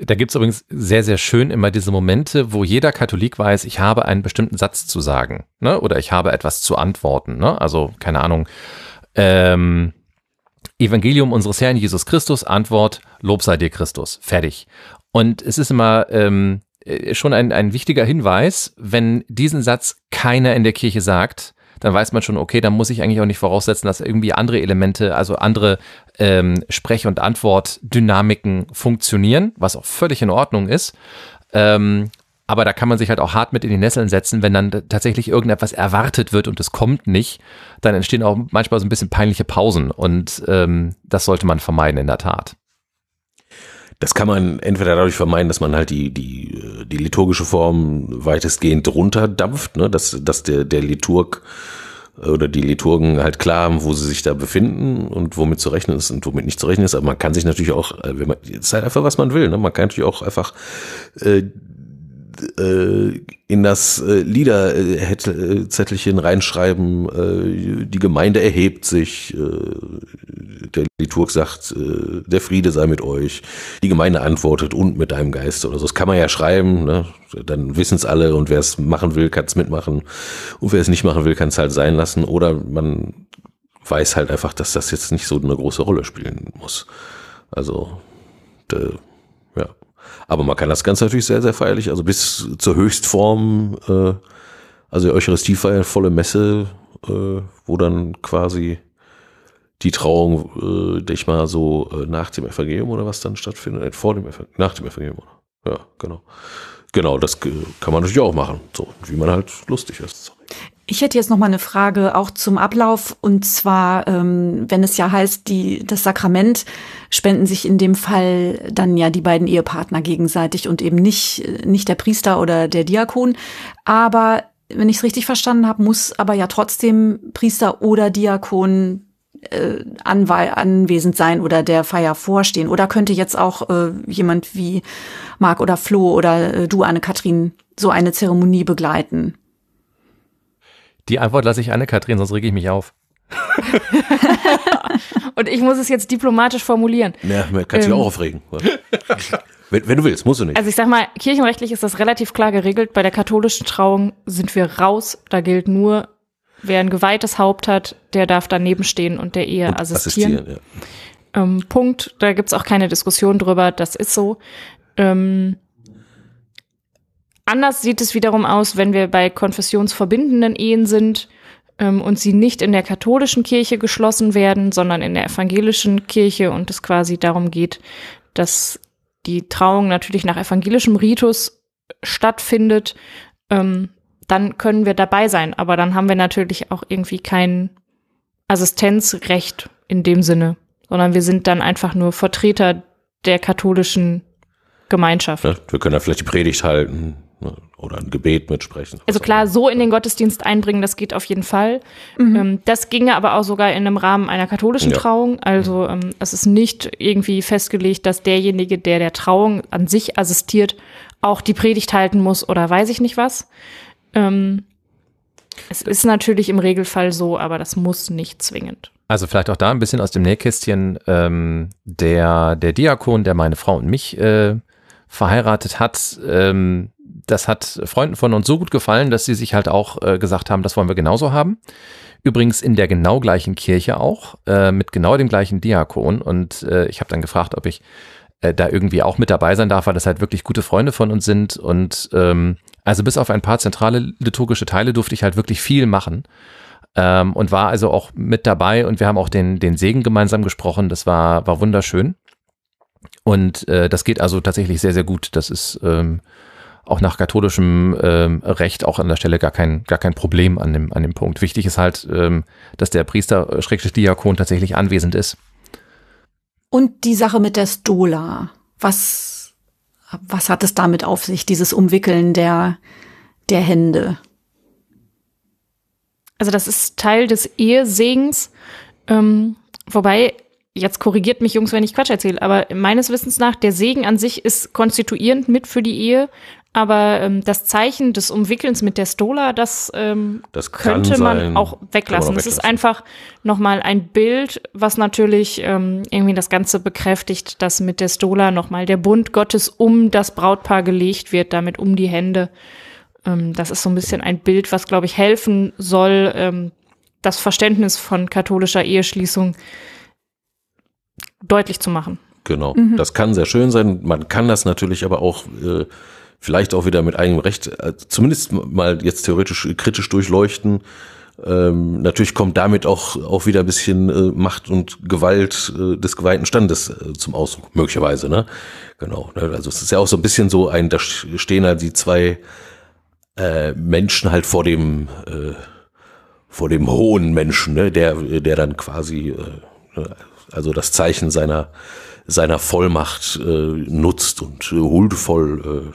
Da gibt's übrigens sehr, sehr schön immer diese Momente, wo jeder Katholik weiß, ich habe einen bestimmten Satz zu sagen, ne? Oder ich habe etwas zu antworten, ne? Also, keine Ahnung, ähm, Evangelium unseres Herrn Jesus Christus, Antwort, Lob sei dir Christus. Fertig. Und es ist immer ähm, äh, schon ein, ein wichtiger Hinweis, wenn diesen Satz keiner in der Kirche sagt, dann weiß man schon, okay, dann muss ich eigentlich auch nicht voraussetzen, dass irgendwie andere Elemente, also andere ähm, Sprech- und Antwortdynamiken funktionieren, was auch völlig in Ordnung ist. Ähm, aber da kann man sich halt auch hart mit in die Nesseln setzen, wenn dann tatsächlich irgendetwas erwartet wird und es kommt nicht, dann entstehen auch manchmal so ein bisschen peinliche Pausen und ähm, das sollte man vermeiden in der Tat. Das kann man entweder dadurch vermeiden, dass man halt die, die, die liturgische Form weitestgehend runterdampft, ne? dass, dass der, der Liturg oder die Liturgen halt klar haben, wo sie sich da befinden und womit zu rechnen ist und womit nicht zu rechnen ist. Aber man kann sich natürlich auch, äh, wenn man, es ist halt einfach, was man will. Ne? Man kann natürlich auch einfach äh, äh, in das äh, Liederzettelchen reinschreiben, äh, die Gemeinde erhebt sich, äh, der Liturg sagt, äh, der Friede sei mit euch, die Gemeinde antwortet und mit deinem Geist oder so. Das kann man ja schreiben, ne? dann wissen es alle und wer es machen will, kann es mitmachen und wer es nicht machen will, kann es halt sein lassen oder man weiß halt einfach, dass das jetzt nicht so eine große Rolle spielen muss. Also, de, ja. Aber man kann das Ganze natürlich sehr, sehr feierlich, also bis zur Höchstform, äh, also Eucharistiefeier, volle Messe, äh, wo dann quasi die Trauung, äh, denke ich mal, so äh, nach dem Evangelium oder was dann stattfindet, äh, vor dem Evangelium, nach dem Evangelium, oder? Ja, genau. Genau, das äh, kann man natürlich auch machen, so wie man halt lustig ist. Ich hätte jetzt noch mal eine Frage auch zum Ablauf und zwar, ähm, wenn es ja heißt, die das Sakrament spenden sich in dem Fall dann ja die beiden Ehepartner gegenseitig und eben nicht nicht der Priester oder der Diakon. Aber wenn ich es richtig verstanden habe, muss aber ja trotzdem Priester oder Diakon äh, anwesend sein oder der Feier vorstehen. Oder könnte jetzt auch äh, jemand wie Marc oder Flo oder äh, du, Anne-Kathrin, so eine Zeremonie begleiten? Die Antwort lasse ich Anne-Kathrin, sonst rege ich mich auf. Und ich muss es jetzt diplomatisch formulieren. Ja, man kann sich ähm, auch aufregen. wenn, wenn, du willst, musst du nicht. Also ich sag mal, kirchenrechtlich ist das relativ klar geregelt. Bei der katholischen Trauung sind wir raus. Da gilt nur, wer ein geweihtes Haupt hat, der darf daneben stehen und der Ehe und assistieren. assistieren ja. ähm, Punkt. Da gibt's auch keine Diskussion drüber. Das ist so. Ähm, Anders sieht es wiederum aus, wenn wir bei konfessionsverbindenden Ehen sind ähm, und sie nicht in der katholischen Kirche geschlossen werden, sondern in der evangelischen Kirche und es quasi darum geht, dass die Trauung natürlich nach evangelischem Ritus stattfindet, ähm, dann können wir dabei sein. Aber dann haben wir natürlich auch irgendwie kein Assistenzrecht in dem Sinne, sondern wir sind dann einfach nur Vertreter der katholischen Gemeinschaft. Ja, wir können da vielleicht die Predigt halten, oder ein Gebet mitsprechen. Also klar, so in den Gottesdienst einbringen, das geht auf jeden Fall. Mhm. Ähm, das ginge aber auch sogar in einem Rahmen einer katholischen ja. Trauung. Also ähm, es ist nicht irgendwie festgelegt, dass derjenige, der der Trauung an sich assistiert, auch die Predigt halten muss oder weiß ich nicht was. Ähm, es ist natürlich im Regelfall so, aber das muss nicht zwingend. Also vielleicht auch da ein bisschen aus dem Nähkästchen. Ähm, der, der Diakon, der meine Frau und mich äh, verheiratet hat, ähm, das hat Freunden von uns so gut gefallen, dass sie sich halt auch äh, gesagt haben, das wollen wir genauso haben. Übrigens in der genau gleichen Kirche auch, äh, mit genau dem gleichen Diakon. Und äh, ich habe dann gefragt, ob ich äh, da irgendwie auch mit dabei sein darf, weil das halt wirklich gute Freunde von uns sind. Und ähm, also bis auf ein paar zentrale liturgische Teile durfte ich halt wirklich viel machen. Ähm, und war also auch mit dabei und wir haben auch den, den Segen gemeinsam gesprochen. Das war, war wunderschön. Und äh, das geht also tatsächlich sehr, sehr gut. Das ist ähm, auch nach katholischem ähm, Recht auch an der Stelle gar kein, gar kein Problem an dem, an dem Punkt. Wichtig ist halt, ähm, dass der Priester, äh, Schrägstrich Diakon tatsächlich anwesend ist. Und die Sache mit der Stola. Was, was hat es damit auf sich, dieses Umwickeln der, der Hände? Also das ist Teil des Ehesegens, ähm, wobei jetzt korrigiert mich Jungs, wenn ich Quatsch erzähle, aber meines Wissens nach, der Segen an sich ist konstituierend mit für die Ehe aber ähm, das Zeichen des Umwickelns mit der Stola, das, ähm, das könnte man sein, auch weglassen. Es ist einfach nochmal ein Bild, was natürlich ähm, irgendwie das Ganze bekräftigt, dass mit der Stola nochmal der Bund Gottes um das Brautpaar gelegt wird, damit um die Hände. Ähm, das ist so ein bisschen ein Bild, was, glaube ich, helfen soll, ähm, das Verständnis von katholischer Eheschließung deutlich zu machen. Genau, mhm. das kann sehr schön sein. Man kann das natürlich aber auch äh, vielleicht auch wieder mit eigenem Recht, äh, zumindest mal jetzt theoretisch kritisch durchleuchten, Ähm, natürlich kommt damit auch, auch wieder ein bisschen äh, Macht und Gewalt äh, des geweihten Standes äh, zum Ausdruck, möglicherweise, ne? Genau. Ne? Also es ist ja auch so ein bisschen so ein, da stehen halt die zwei äh, Menschen halt vor dem, äh, vor dem hohen Menschen, ne? der, der dann quasi, äh, also das Zeichen seiner, seiner Vollmacht äh, nutzt und äh, huldvoll,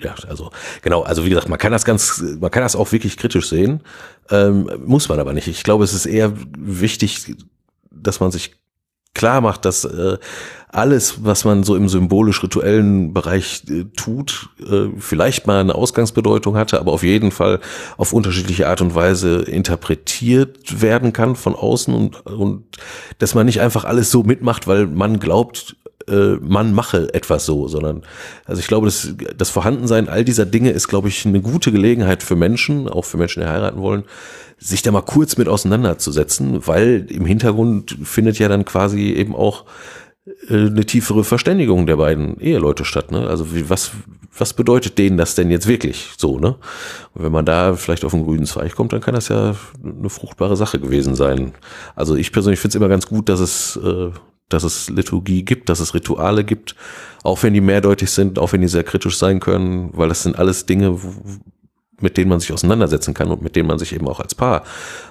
äh, ja, also genau, also wie gesagt, man kann das ganz, man kann das auch wirklich kritisch sehen, ähm, muss man aber nicht. Ich glaube, es ist eher wichtig, dass man sich klar macht, dass äh, alles, was man so im symbolisch-rituellen Bereich äh, tut, äh, vielleicht mal eine Ausgangsbedeutung hatte, aber auf jeden Fall auf unterschiedliche Art und Weise interpretiert werden kann von außen und, und dass man nicht einfach alles so mitmacht, weil man glaubt, äh, man mache etwas so, sondern also ich glaube, das, das Vorhandensein all dieser Dinge ist, glaube ich, eine gute Gelegenheit für Menschen, auch für Menschen, die heiraten wollen, sich da mal kurz mit auseinanderzusetzen, weil im Hintergrund findet ja dann quasi eben auch eine tiefere Verständigung der beiden Eheleute statt. Ne? Also wie, was, was bedeutet denen das denn jetzt wirklich so? Ne? Und wenn man da vielleicht auf einen grünen Zweig kommt, dann kann das ja eine fruchtbare Sache gewesen sein. Also ich persönlich finde es immer ganz gut, dass es, äh, dass es Liturgie gibt, dass es Rituale gibt, auch wenn die mehrdeutig sind, auch wenn die sehr kritisch sein können, weil das sind alles Dinge, mit denen man sich auseinandersetzen kann und mit denen man sich eben auch als Paar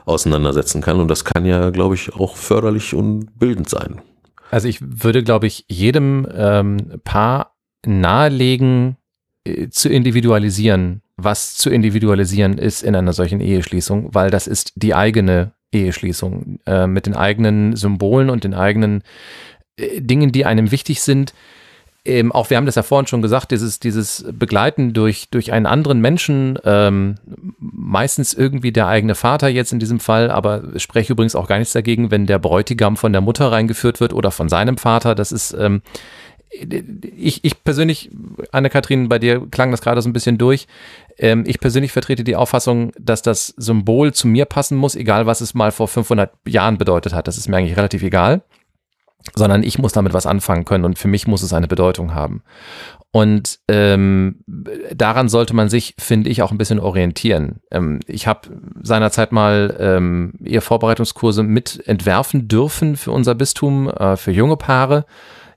auseinandersetzen kann. Und das kann ja, glaube ich, auch förderlich und bildend sein. Also ich würde, glaube ich, jedem ähm, Paar nahelegen, äh, zu individualisieren, was zu individualisieren ist in einer solchen Eheschließung, weil das ist die eigene Eheschließung äh, mit den eigenen Symbolen und den eigenen äh, Dingen, die einem wichtig sind ähm, auch wir haben das ja vorhin schon gesagt, dieses, dieses Begleiten durch, durch einen anderen Menschen, ähm, meistens irgendwie der eigene Vater jetzt in diesem Fall, aber ich spreche übrigens auch gar nichts dagegen, wenn der Bräutigam von der Mutter reingeführt wird oder von seinem Vater. Das ist, ähm, ich, ich persönlich, Anne-Kathrin, bei dir klang das gerade so ein bisschen durch. Ähm, ich persönlich vertrete die Auffassung, dass das Symbol zu mir passen muss, egal was es mal vor 500 Jahren bedeutet hat. Das ist mir eigentlich relativ egal sondern ich muss damit was anfangen können und für mich muss es eine Bedeutung haben. Und ähm, daran sollte man sich, finde ich, auch ein bisschen orientieren. Ähm, ich habe seinerzeit mal ähm, eher Vorbereitungskurse mit entwerfen dürfen für unser Bistum, äh, für junge Paare.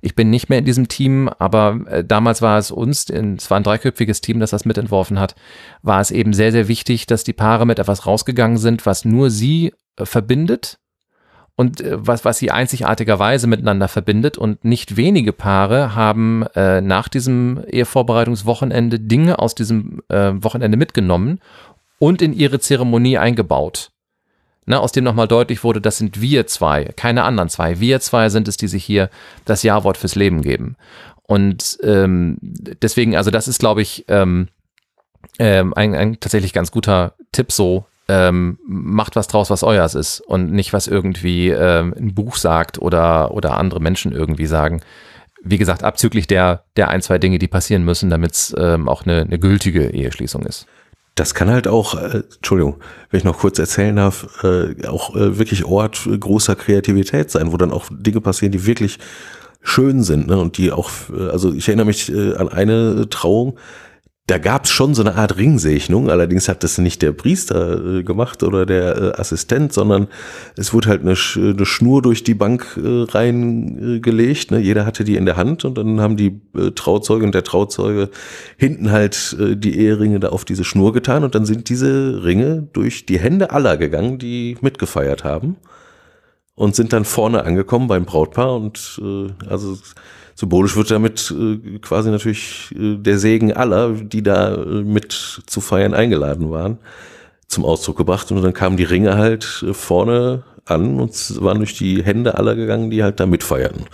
Ich bin nicht mehr in diesem Team, aber äh, damals war es uns, es war ein dreiköpfiges Team, das das mitentworfen hat, war es eben sehr, sehr wichtig, dass die Paare mit etwas rausgegangen sind, was nur sie äh, verbindet und äh, was, was sie einzigartigerweise miteinander verbindet. Und nicht wenige Paare haben äh, nach diesem Ehevorbereitungswochenende Dinge aus diesem äh, Wochenende mitgenommen und in ihre Zeremonie eingebaut. Ne, aus dem nochmal deutlich wurde, das sind wir zwei, keine anderen zwei. Wir zwei sind es, die sich hier das Ja-Wort fürs Leben geben. Und ähm, deswegen, also das ist, glaube ich, ähm, ähm, ein, ein tatsächlich ganz guter Tipp so, ähm, macht was draus, was euers ist und nicht was irgendwie ähm, ein Buch sagt oder, oder andere Menschen irgendwie sagen. Wie gesagt, abzüglich der, der ein, zwei Dinge, die passieren müssen, damit es ähm, auch eine, eine gültige Eheschließung ist. Das kann halt auch, äh, Entschuldigung, wenn ich noch kurz erzählen darf, äh, auch äh, wirklich Ort großer Kreativität sein, wo dann auch Dinge passieren, die wirklich schön sind ne? und die auch, äh, also ich erinnere mich äh, an eine Trauung, da gab es schon so eine Art Ringsegnung, allerdings hat das nicht der Priester äh, gemacht oder der äh, Assistent, sondern es wurde halt eine, Sch eine Schnur durch die Bank äh, reingelegt. Ne? Jeder hatte die in der Hand und dann haben die äh, Trauzeuge und der Trauzeuge hinten halt äh, die Eheringe da auf diese Schnur getan und dann sind diese Ringe durch die Hände aller gegangen, die mitgefeiert haben und sind dann vorne angekommen beim Brautpaar und äh, also symbolisch wird damit äh, quasi natürlich äh, der Segen aller, die da äh, mit zu feiern eingeladen waren, zum Ausdruck gebracht. Und dann kamen die Ringe halt äh, vorne an und waren durch die Hände aller gegangen, die halt da mitfeierten.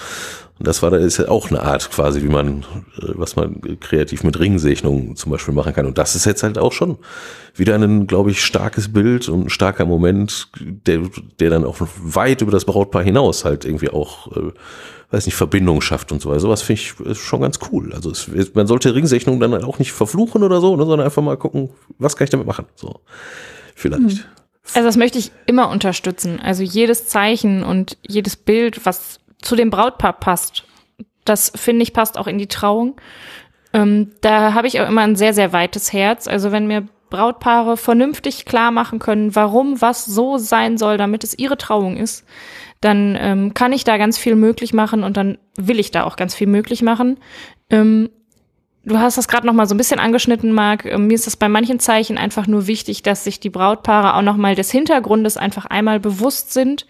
Und das war ist ja auch eine Art quasi, wie man, äh, was man kreativ mit Ringsegnungen zum Beispiel machen kann. Und das ist jetzt halt auch schon wieder ein, glaube ich, starkes Bild und ein starker Moment, der, der dann auch weit über das Brautpaar hinaus halt irgendwie auch äh, weiß nicht, Verbindung schafft und so weiter. Sowas finde ich schon ganz cool. Also es, man sollte Ringsegnung dann auch nicht verfluchen oder so, ne, sondern einfach mal gucken, was kann ich damit machen. So, vielleicht. Hm. Also das möchte ich immer unterstützen. Also jedes Zeichen und jedes Bild, was zu dem Brautpaar passt, das finde ich passt auch in die Trauung. Ähm, da habe ich auch immer ein sehr, sehr weites Herz. Also wenn mir Brautpaare vernünftig klar machen können, warum was so sein soll, damit es ihre Trauung ist, dann ähm, kann ich da ganz viel möglich machen und dann will ich da auch ganz viel möglich machen. Ähm, du hast das gerade noch mal so ein bisschen angeschnitten, Marc. Ähm, mir ist das bei manchen Zeichen einfach nur wichtig, dass sich die Brautpaare auch noch mal des Hintergrundes einfach einmal bewusst sind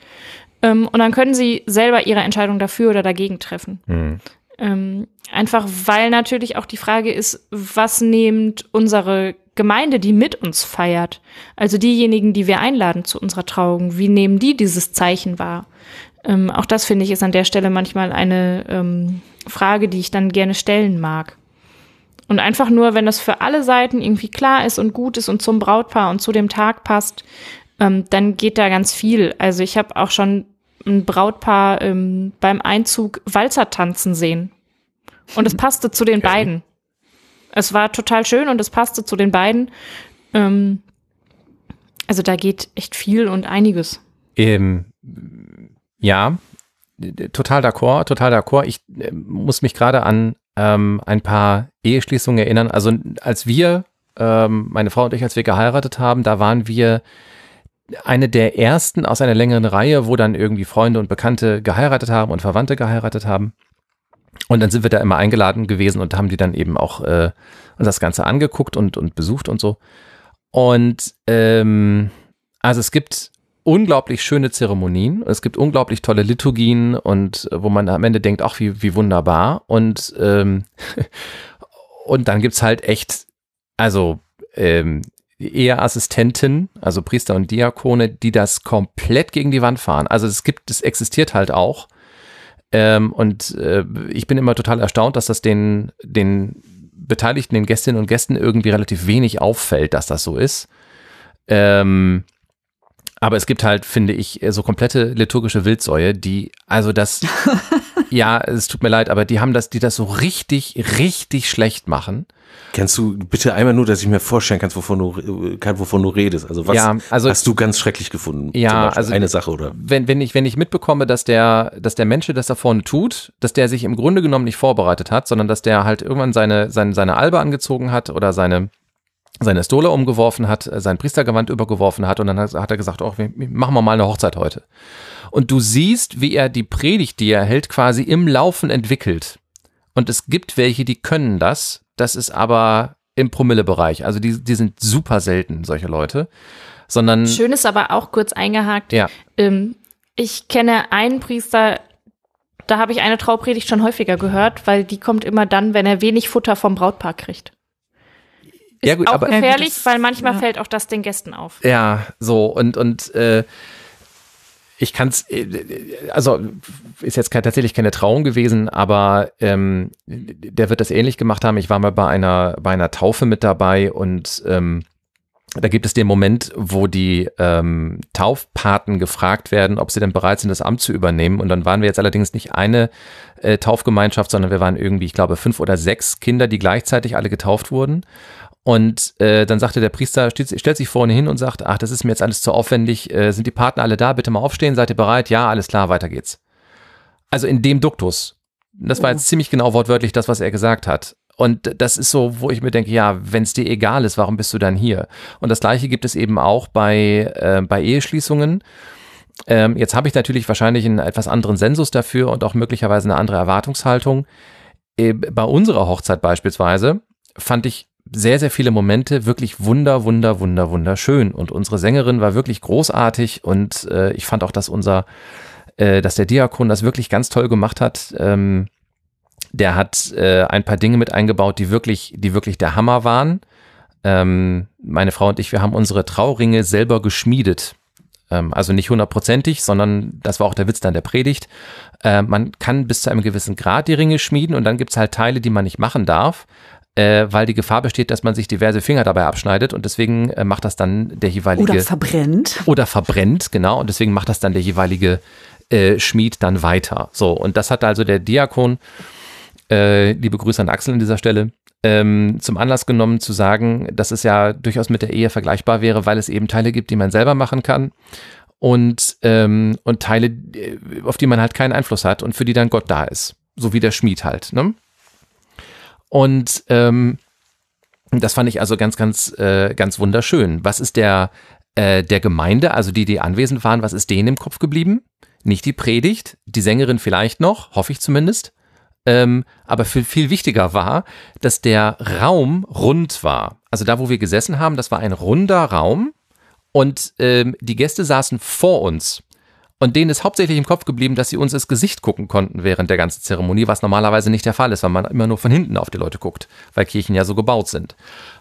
ähm, und dann können sie selber ihre Entscheidung dafür oder dagegen treffen. Mhm. Ähm, einfach weil natürlich auch die Frage ist, was nimmt unsere Gemeinde, die mit uns feiert, also diejenigen, die wir einladen zu unserer Trauung, wie nehmen die dieses Zeichen wahr? Ähm, auch das finde ich ist an der Stelle manchmal eine ähm, Frage, die ich dann gerne stellen mag. Und einfach nur, wenn das für alle Seiten irgendwie klar ist und gut ist und zum Brautpaar und zu dem Tag passt, ähm, dann geht da ganz viel. Also ich habe auch schon ein Brautpaar ähm, beim Einzug Walzer tanzen sehen. Und es passte zu den beiden. Es war total schön und es passte zu den beiden. Ähm, also da geht echt viel und einiges. Ähm, ja, total d'accord, total d'accord. Ich äh, muss mich gerade an ähm, ein paar Eheschließungen erinnern. Also als wir, ähm, meine Frau und ich, als wir geheiratet haben, da waren wir eine der ersten aus einer längeren Reihe, wo dann irgendwie Freunde und Bekannte geheiratet haben und Verwandte geheiratet haben. Und dann sind wir da immer eingeladen gewesen und haben die dann eben auch äh, uns das Ganze angeguckt und, und besucht und so. Und ähm, also es gibt unglaublich schöne Zeremonien, es gibt unglaublich tolle Liturgien und wo man am Ende denkt, ach, wie, wie wunderbar. Und, ähm, und dann gibt's halt echt, also ähm, Eheassistenten, also Priester und Diakone, die das komplett gegen die Wand fahren. Also es gibt, es existiert halt auch. Ähm, und äh, ich bin immer total erstaunt, dass das den, den Beteiligten, den Gästinnen und Gästen irgendwie relativ wenig auffällt, dass das so ist. Ähm, aber es gibt halt, finde ich, so komplette liturgische Wildsäue, die, also das, ja, es tut mir leid, aber die haben das, die das so richtig, richtig schlecht machen. Kannst du bitte einmal nur, dass ich mir vorstellen kann, wovon du, kann, wovon du redest? Also was ja, also, hast du ganz schrecklich gefunden? Ja, also eine Sache oder? Wenn, wenn ich, wenn ich mitbekomme, dass der, dass der Mensch, das da vorne tut, dass der sich im Grunde genommen nicht vorbereitet hat, sondern dass der halt irgendwann seine, seine, seine Albe angezogen hat oder seine, seine Stole umgeworfen hat, äh, sein Priestergewand übergeworfen hat und dann hat, er gesagt, oh, machen wir mal eine Hochzeit heute. Und du siehst, wie er die Predigt, die er hält, quasi im Laufen entwickelt. Und es gibt welche, die können das. Das ist aber im Promillebereich. Also die, die sind super selten, solche Leute. Sondern. Schön ist aber auch kurz eingehakt. Ja. Ähm, ich kenne einen Priester, da habe ich eine Traupredigt schon häufiger gehört, weil die kommt immer dann, wenn er wenig Futter vom Brautpaar kriegt. Ist ja, gut, auch aber, gefährlich, das, weil manchmal ja. fällt auch das den Gästen auf. Ja, so und und äh, ich kann es, äh, also ist jetzt kein, tatsächlich keine Trauung gewesen, aber ähm, der wird das ähnlich gemacht haben. Ich war mal bei einer bei einer Taufe mit dabei und ähm, da gibt es den Moment, wo die ähm, Taufpaten gefragt werden, ob sie denn bereit sind, das Amt zu übernehmen. Und dann waren wir jetzt allerdings nicht eine äh, Taufgemeinschaft, sondern wir waren irgendwie, ich glaube, fünf oder sechs Kinder, die gleichzeitig alle getauft wurden. Und äh, dann sagte der Priester, stellt, stellt, sich vorne hin und sagt, ach, das ist mir jetzt alles zu aufwendig, äh, sind die Partner alle da, bitte mal aufstehen, seid ihr bereit? Ja, alles klar, weiter geht's. Also in dem Duktus. Das war jetzt ziemlich genau wortwörtlich das, was er gesagt hat. Und das ist so, wo ich mir denke, ja, wenn es dir egal ist, warum bist du dann hier? Und das gleiche gibt es eben auch bei, äh, bei Eheschließungen. Ähm, jetzt habe ich natürlich wahrscheinlich einen etwas anderen Sensus dafür und auch möglicherweise eine andere Erwartungshaltung. Äh, bei unserer Hochzeit beispielsweise fand ich sehr, sehr viele Momente wirklich wunder, wunder, wunder, wunderschön. Und unsere Sängerin war wirklich großartig und äh, ich fand auch, dass unser, äh, dass der Diakon das wirklich ganz toll gemacht hat. Ähm, der hat äh, ein paar Dinge mit eingebaut, die wirklich, die wirklich der Hammer waren. Ähm, meine Frau und ich, wir haben unsere Trauringe selber geschmiedet. Ähm, also nicht hundertprozentig, sondern das war auch der Witz dann der Predigt. Äh, man kann bis zu einem gewissen Grad die Ringe schmieden und dann gibt's halt Teile, die man nicht machen darf äh, weil die Gefahr besteht, dass man sich diverse Finger dabei abschneidet und deswegen äh, macht das dann der jeweilige. Oder verbrennt. Oder verbrennt, genau. Und deswegen macht das dann der jeweilige äh, Schmied dann weiter. So, und das hat also der Diakon, äh, liebe Grüße an Axel an dieser Stelle, ähm, zum Anlass genommen zu sagen, dass es ja durchaus mit der Ehe vergleichbar wäre, weil es eben Teile gibt, die man selber machen kann und, ähm, und Teile, äh, auf die man halt keinen Einfluss hat und für die dann Gott da ist. So wie der Schmied halt. Ne? Und ähm, Das fand ich also ganz, ganz, äh, ganz wunderschön. Was ist der, äh, der Gemeinde, also die, die anwesend waren, was ist denen im Kopf geblieben? Nicht die Predigt, die Sängerin vielleicht noch, hoffe ich zumindest. Ähm, aber viel, viel wichtiger war, dass der Raum rund war. Also da, wo wir gesessen haben, das war ein runder Raum und ähm, die Gäste saßen vor uns. Und denen ist hauptsächlich im Kopf geblieben, dass sie uns ins Gesicht gucken konnten während der ganzen Zeremonie, was normalerweise nicht der Fall ist, weil man immer nur von hinten auf die Leute guckt, weil Kirchen ja so gebaut sind.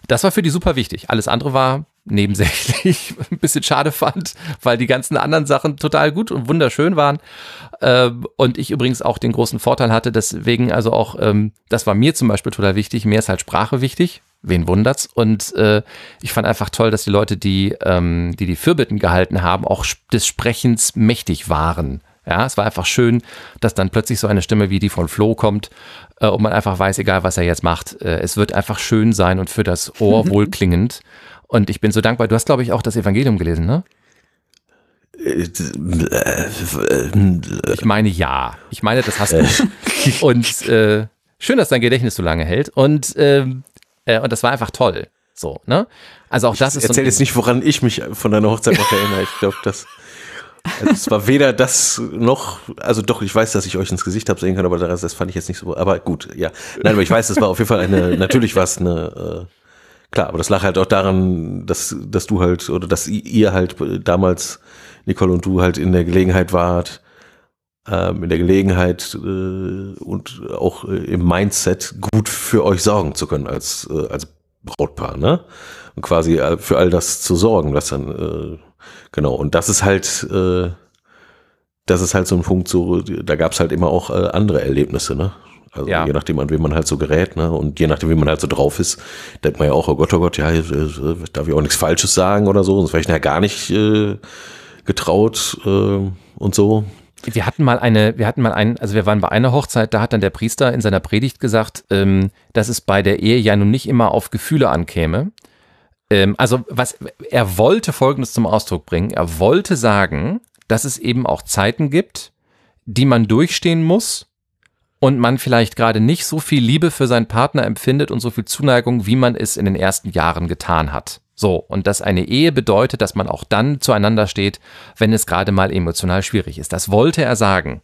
Das war für die super wichtig. Alles andere war nebensächlich ein bisschen schade fand, weil die ganzen anderen Sachen total gut und wunderschön waren. Ähm, und ich übrigens auch den großen Vorteil hatte, deswegen also auch, ähm, das war mir zum Beispiel total wichtig, mir ist halt Sprache wichtig. Wen wundert's? Und äh, ich fand einfach toll, dass die Leute, die ähm, die, die Fürbitten gehalten haben, auch des Sprechens mächtig waren. Ja, es war einfach schön, dass dann plötzlich so eine Stimme wie die von Flo kommt äh, und man einfach weiß, egal was er jetzt macht, äh, es wird einfach schön sein und für das Ohr wohlklingend. Und ich bin so dankbar. Du hast, glaube ich, auch das Evangelium gelesen, ne? Ich meine ja. Ich meine, das hast du. und äh, schön, dass dein Gedächtnis so lange hält. Und, ähm, äh, und das war einfach toll. So, ne? Also auch das ich ist. Erzähl so jetzt nicht, woran ich mich von deiner Hochzeit noch erinnere. Ich glaube, das. Also es war weder das noch, also doch, ich weiß, dass ich euch ins Gesicht habe sehen können, aber das, das fand ich jetzt nicht so. Aber gut, ja. Nein, aber ich weiß, das war auf jeden Fall eine, natürlich war es eine, äh, klar, aber das lag halt auch daran, dass, dass du halt, oder dass ihr halt damals, Nicole und du halt in der Gelegenheit wart, in der Gelegenheit äh, und auch äh, im Mindset gut für euch sorgen zu können als, äh, als Brautpaar, ne? Und quasi für all das zu sorgen, was dann, genau, und das ist halt, das ist halt so ein Punkt, so, da gab es halt immer auch andere Erlebnisse, ne? Also Ja. je nachdem, an wen man halt so gerät, ne? Und je nachdem, wie man halt so drauf ist, denkt man ja auch, oh Gott, oh Gott, ja, darf ich auch nichts Falsches sagen oder so, sonst wäre ich nachher gar nicht äh, getraut äh, und so. Wir hatten mal eine, wir hatten mal einen, also wir waren bei einer Hochzeit, da hat dann der Priester in seiner Predigt gesagt, ähm, dass es bei der Ehe ja nun nicht immer auf Gefühle ankäme. Ähm, also was er wollte Folgendes zum Ausdruck bringen: Er wollte sagen, dass es eben auch Zeiten gibt, die man durchstehen muss und man vielleicht gerade nicht so viel Liebe für seinen Partner empfindet und so viel Zuneigung, wie man es in den ersten Jahren getan hat. So, und dass eine Ehe bedeutet, dass man auch dann zueinander steht, wenn es gerade mal emotional schwierig ist. Das wollte er sagen.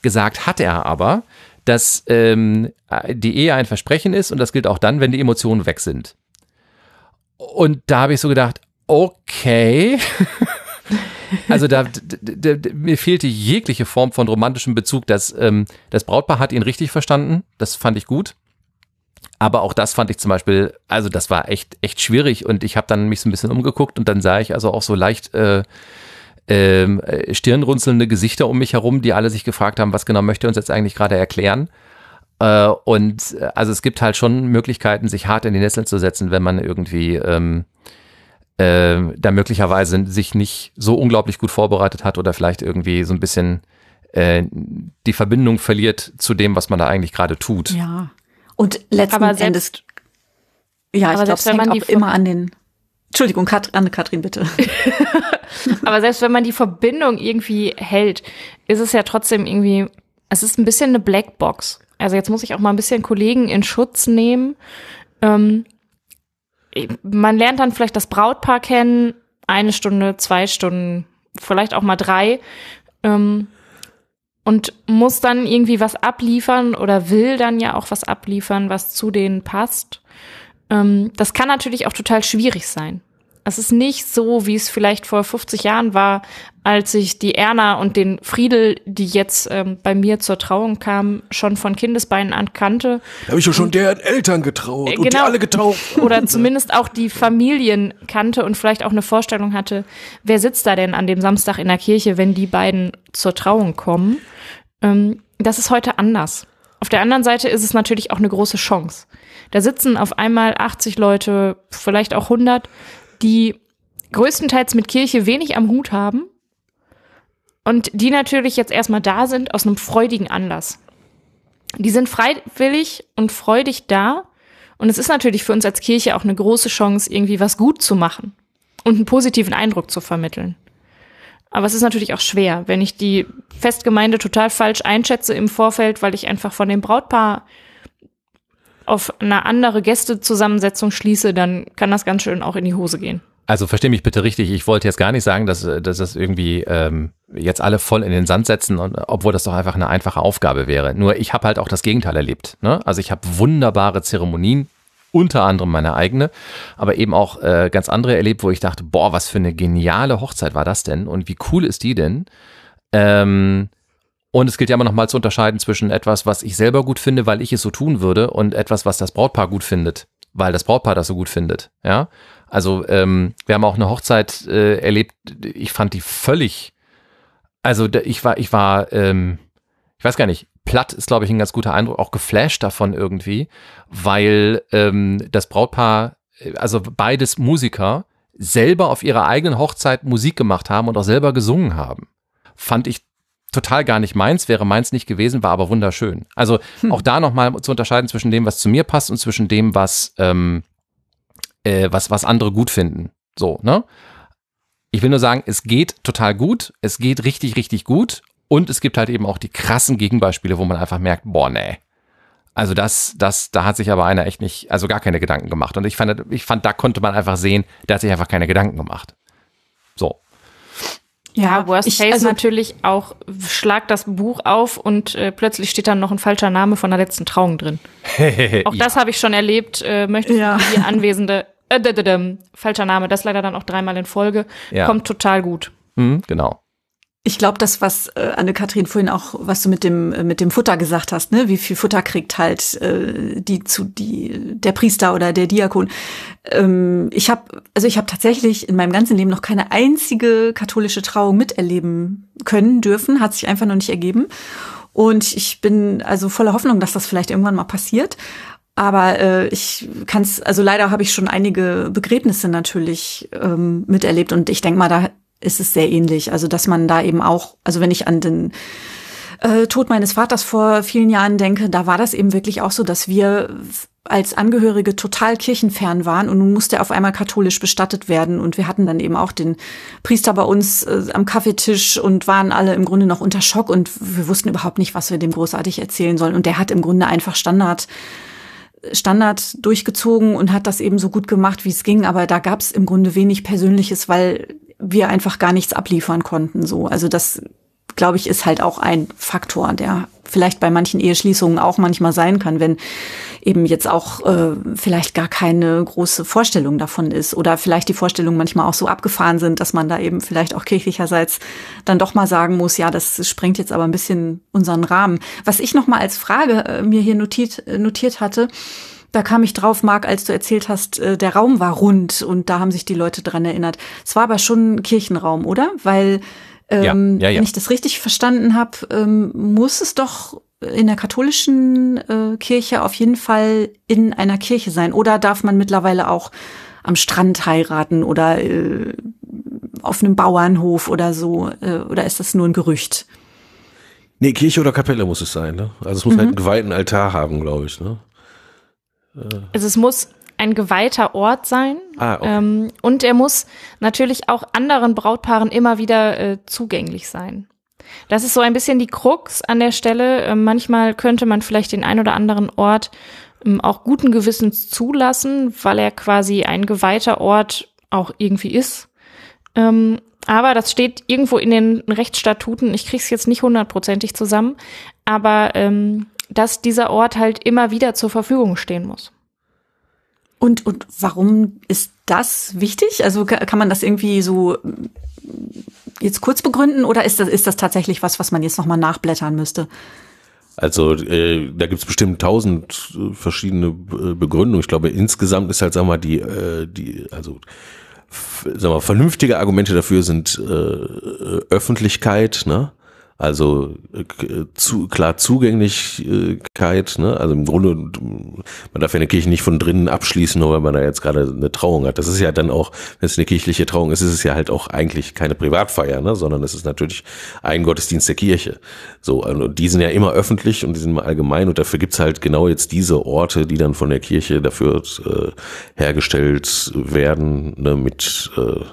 Gesagt hat er aber, dass ähm, die Ehe ein Versprechen ist und das gilt auch dann, wenn die Emotionen weg sind. Und da habe ich so gedacht, okay. Also da, d- d- mir fehlte jegliche Form von romantischem Bezug. Das, ähm, das Brautpaar hat ihn richtig verstanden. Das fand ich gut. Aber auch das fand ich zum Beispiel, also das war echt, echt schwierig. Und ich habe dann mich so ein bisschen umgeguckt und dann sah ich also auch so leicht äh, ähm, äh, stirnrunzelnde Gesichter um mich herum, die alle sich gefragt haben, was genau möchte uns jetzt eigentlich gerade erklären. Äh, und äh, also es gibt halt schon Möglichkeiten, sich hart in die Nesseln zu setzen, wenn man irgendwie ähm, äh, da möglicherweise sich nicht so unglaublich gut vorbereitet hat oder vielleicht irgendwie so ein bisschen äh, die Verbindung verliert zu dem, was man da eigentlich gerade tut. Ja. Und letzten Aber selbst- Endes. Ja, ich glaube, selbst es wenn hängt man auch immer an den. Entschuldigung, Kat Anne-Kathrin, bitte. Aber selbst wenn man die Verbindung irgendwie hält, ist es ja trotzdem irgendwie, es ist ein bisschen eine Blackbox. Also jetzt muss ich auch mal ein bisschen Kollegen in Schutz nehmen. Ähm, man lernt dann vielleicht das Brautpaar kennen, eine Stunde, zwei Stunden, vielleicht auch mal drei. Ähm, und muss dann irgendwie was abliefern oder will dann ja auch was abliefern, was zu denen passt. Ähm, das kann natürlich auch total schwierig sein. Es ist nicht so, wie es vielleicht vor 50 Jahren war, als ich die Erna und den Friedel, die jetzt ähm, bei mir zur Trauung kamen, schon von Kindesbeinen an kannte. Da habe ich ja schon deren Eltern getraut Äh, und die genau. alle getauft. Oder zumindest auch die Familien kannte und vielleicht auch eine Vorstellung hatte, wer sitzt da denn an dem Samstag in der Kirche, wenn die beiden zur Trauung kommen. Ähm, das ist heute anders. Auf der anderen Seite ist es natürlich auch eine große Chance. Da sitzen auf einmal 80 Leute, vielleicht auch 100, die größtenteils mit Kirche wenig am Hut haben und die natürlich jetzt erstmal da sind aus einem freudigen Anlass. Die sind freiwillig und freudig da und es ist natürlich für uns als Kirche auch eine große Chance, irgendwie was gut zu machen und einen positiven Eindruck zu vermitteln. Aber es ist natürlich auch schwer, wenn ich die Festgemeinde total falsch einschätze im Vorfeld, weil ich einfach von dem Brautpaar auf eine andere Gästezusammensetzung schließe, dann kann das ganz schön auch in die Hose gehen. Also verstehe mich bitte richtig, ich wollte jetzt gar nicht sagen, dass, dass das irgendwie ähm, jetzt alle voll in den Sand setzen, und, obwohl das doch einfach eine einfache Aufgabe wäre. Nur ich habe halt auch das Gegenteil erlebt. Ne? Also ich habe wunderbare Zeremonien, unter anderem meine eigene, aber eben auch äh, ganz andere erlebt, wo ich dachte, boah, was für eine geniale Hochzeit war das denn und wie cool ist die denn? Ähm, und es gilt ja immer noch mal zu unterscheiden zwischen etwas, was ich selber gut finde, weil ich es so tun würde, und etwas, was das Brautpaar gut findet, weil das Brautpaar das so gut findet. Ja, also ähm, wir haben auch eine Hochzeit äh, erlebt. Ich fand die völlig, also ich war, ich war, ähm, ich weiß gar nicht. Platt ist, glaube ich, ein ganz guter Eindruck, auch geflasht davon irgendwie, weil ähm, das Brautpaar, äh, also beides Musiker, selber auf ihrer eigenen Hochzeit Musik gemacht haben und auch selber gesungen haben. Fand ich total gar nicht meins, wäre meins nicht gewesen, war aber wunderschön. Also hm. auch da nochmal zu unterscheiden zwischen dem, was zu mir passt und zwischen dem, was ähm, äh, was, was andere gut finden. So, ne? Ich will nur sagen, es geht total gut, es geht richtig, richtig gut und es gibt halt eben auch die krassen Gegenbeispiele, wo man einfach merkt, boah, nee. Also das, das, da hat sich aber einer echt nicht, also gar keine Gedanken gemacht. Und ich fand, ich fand, da konnte man einfach sehen, der hat sich einfach keine Gedanken gemacht. So. Ja, Worst ich, Case also, natürlich auch, schlag das Buch auf und äh, plötzlich steht dann noch ein falscher Name von der letzten Trauung drin. auch das habe ich schon erlebt. Äh, möchte ja. die Anwesende äh, falscher Name, das leider dann auch dreimal in Folge. Ja. Kommt total gut. Mhm, genau. Ich glaube, das, was äh, Anne-Kathrin vorhin auch, was du mit dem äh, mit dem Futter gesagt hast, ne, wie viel Futter kriegt halt äh, die zu die der Priester oder der Diakon. Ähm, ich habe also ich habe tatsächlich in meinem ganzen Leben noch keine einzige katholische Trauung miterleben können dürfen, hat sich einfach noch nicht ergeben. Und ich bin also voller Hoffnung, dass das vielleicht irgendwann mal passiert. Aber äh, ich kann es, also leider habe ich schon einige Begräbnisse natürlich ähm, miterlebt und ich denke mal, da ist es sehr ähnlich. Also dass man da eben auch, also wenn ich an den äh, Tod meines Vaters vor vielen Jahren denke, da war das eben wirklich auch so, dass wir als Angehörige total kirchenfern waren und nun musste er auf einmal katholisch bestattet werden und wir hatten dann eben auch den Priester bei uns äh, am Kaffeetisch und waren alle im Grunde noch unter Schock und wir wussten überhaupt nicht, was wir dem großartig erzählen sollen und der hat im Grunde einfach Standard Standard durchgezogen und hat das eben so gut gemacht, wie es ging. Aber da gab es im Grunde wenig Persönliches, weil wir einfach gar nichts abliefern konnten. So, also das glaube ich, ist halt auch ein Faktor, der vielleicht bei manchen Eheschließungen auch manchmal sein kann, wenn eben jetzt auch äh, vielleicht gar keine große Vorstellung davon ist oder vielleicht die Vorstellungen manchmal auch so abgefahren sind, dass man da eben vielleicht auch kirchlicherseits dann doch mal sagen muss, ja, das sprengt jetzt aber ein bisschen unseren Rahmen. Was ich noch mal als Frage äh, mir hier notiert, äh, notiert hatte, da kam ich drauf, Marc, als du erzählt hast, äh, der Raum war rund und da haben sich die Leute dran erinnert. Es war aber schon ein Kirchenraum, oder? Weil ähm, ja, ja, ja. Wenn ich das richtig verstanden habe, ähm, muss es doch in der katholischen äh, Kirche auf jeden Fall in einer Kirche sein. Oder darf man mittlerweile auch am Strand heiraten oder äh, auf einem Bauernhof oder so? Äh, oder ist das nur ein Gerücht? Nee, Kirche oder Kapelle muss es sein. Ne? Also es muss mhm. halt einen geweihten Altar haben, glaube ich. Ne? Also es muss ein geweihter Ort sein. Ah, okay. ähm, und er muss natürlich auch anderen Brautpaaren immer wieder äh, zugänglich sein. Das ist so ein bisschen die Krux an der Stelle. Äh, manchmal könnte man vielleicht den ein oder anderen Ort ähm, auch guten Gewissens zulassen, weil er quasi ein geweihter Ort auch irgendwie ist. Ähm, aber das steht irgendwo in den Rechtsstatuten. Ich krieg's jetzt nicht hundertprozentig zusammen, aber ähm, dass dieser Ort halt immer wieder zur Verfügung stehen muss. Und, und warum ist das wichtig? Also kann man das irgendwie so mm, jetzt kurz begründen oder ist das, ist das tatsächlich was, was man jetzt nochmal nachblättern müsste? Also äh, da gibt's bestimmt tausend äh, verschiedene äh, Begründungen. Ich glaube, insgesamt ist halt, sag mal, die, äh, die, also sag mal, vernünftige Argumente dafür sind äh, Öffentlichkeit, ne? Also äh, zu, klar Zugänglichkeit, ne? also im Grunde, man darf ja eine Kirche nicht von drinnen abschließen, nur weil man da jetzt gerade eine Trauung hat. Das ist ja dann auch, wenn es eine kirchliche Trauung ist, ist es ja halt auch eigentlich keine Privatfeier, ne? sondern es ist natürlich ein Gottesdienst der Kirche. So, also die sind ja immer öffentlich und die sind immer allgemein und dafür gibt's halt genau jetzt diese Orte, die dann von der Kirche dafür äh, hergestellt werden, ne? mit äh,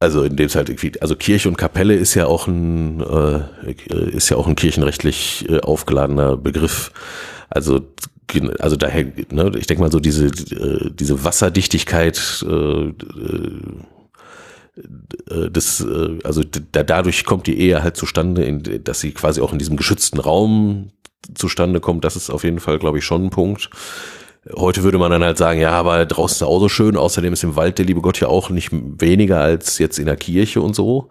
also in dem irgendwie, also Kirche und Kapelle ist ja auch ein, äh, ist ja auch ein kirchenrechtlich äh, aufgeladener Begriff. Also also daher, ne, ich denke mal so diese, äh, diese Wasserdichtigkeit, äh, äh, das, äh, also da, dadurch kommt die Ehe halt zustande, in, dass sie quasi auch in diesem geschützten Raum zustande kommt. Das ist auf jeden Fall, glaube ich, schon ein Punkt. Heute würde man dann halt sagen, ja, aber draußen ist auch so schön. Außerdem ist im Wald der liebe Gott ja auch nicht weniger als jetzt in der Kirche und so.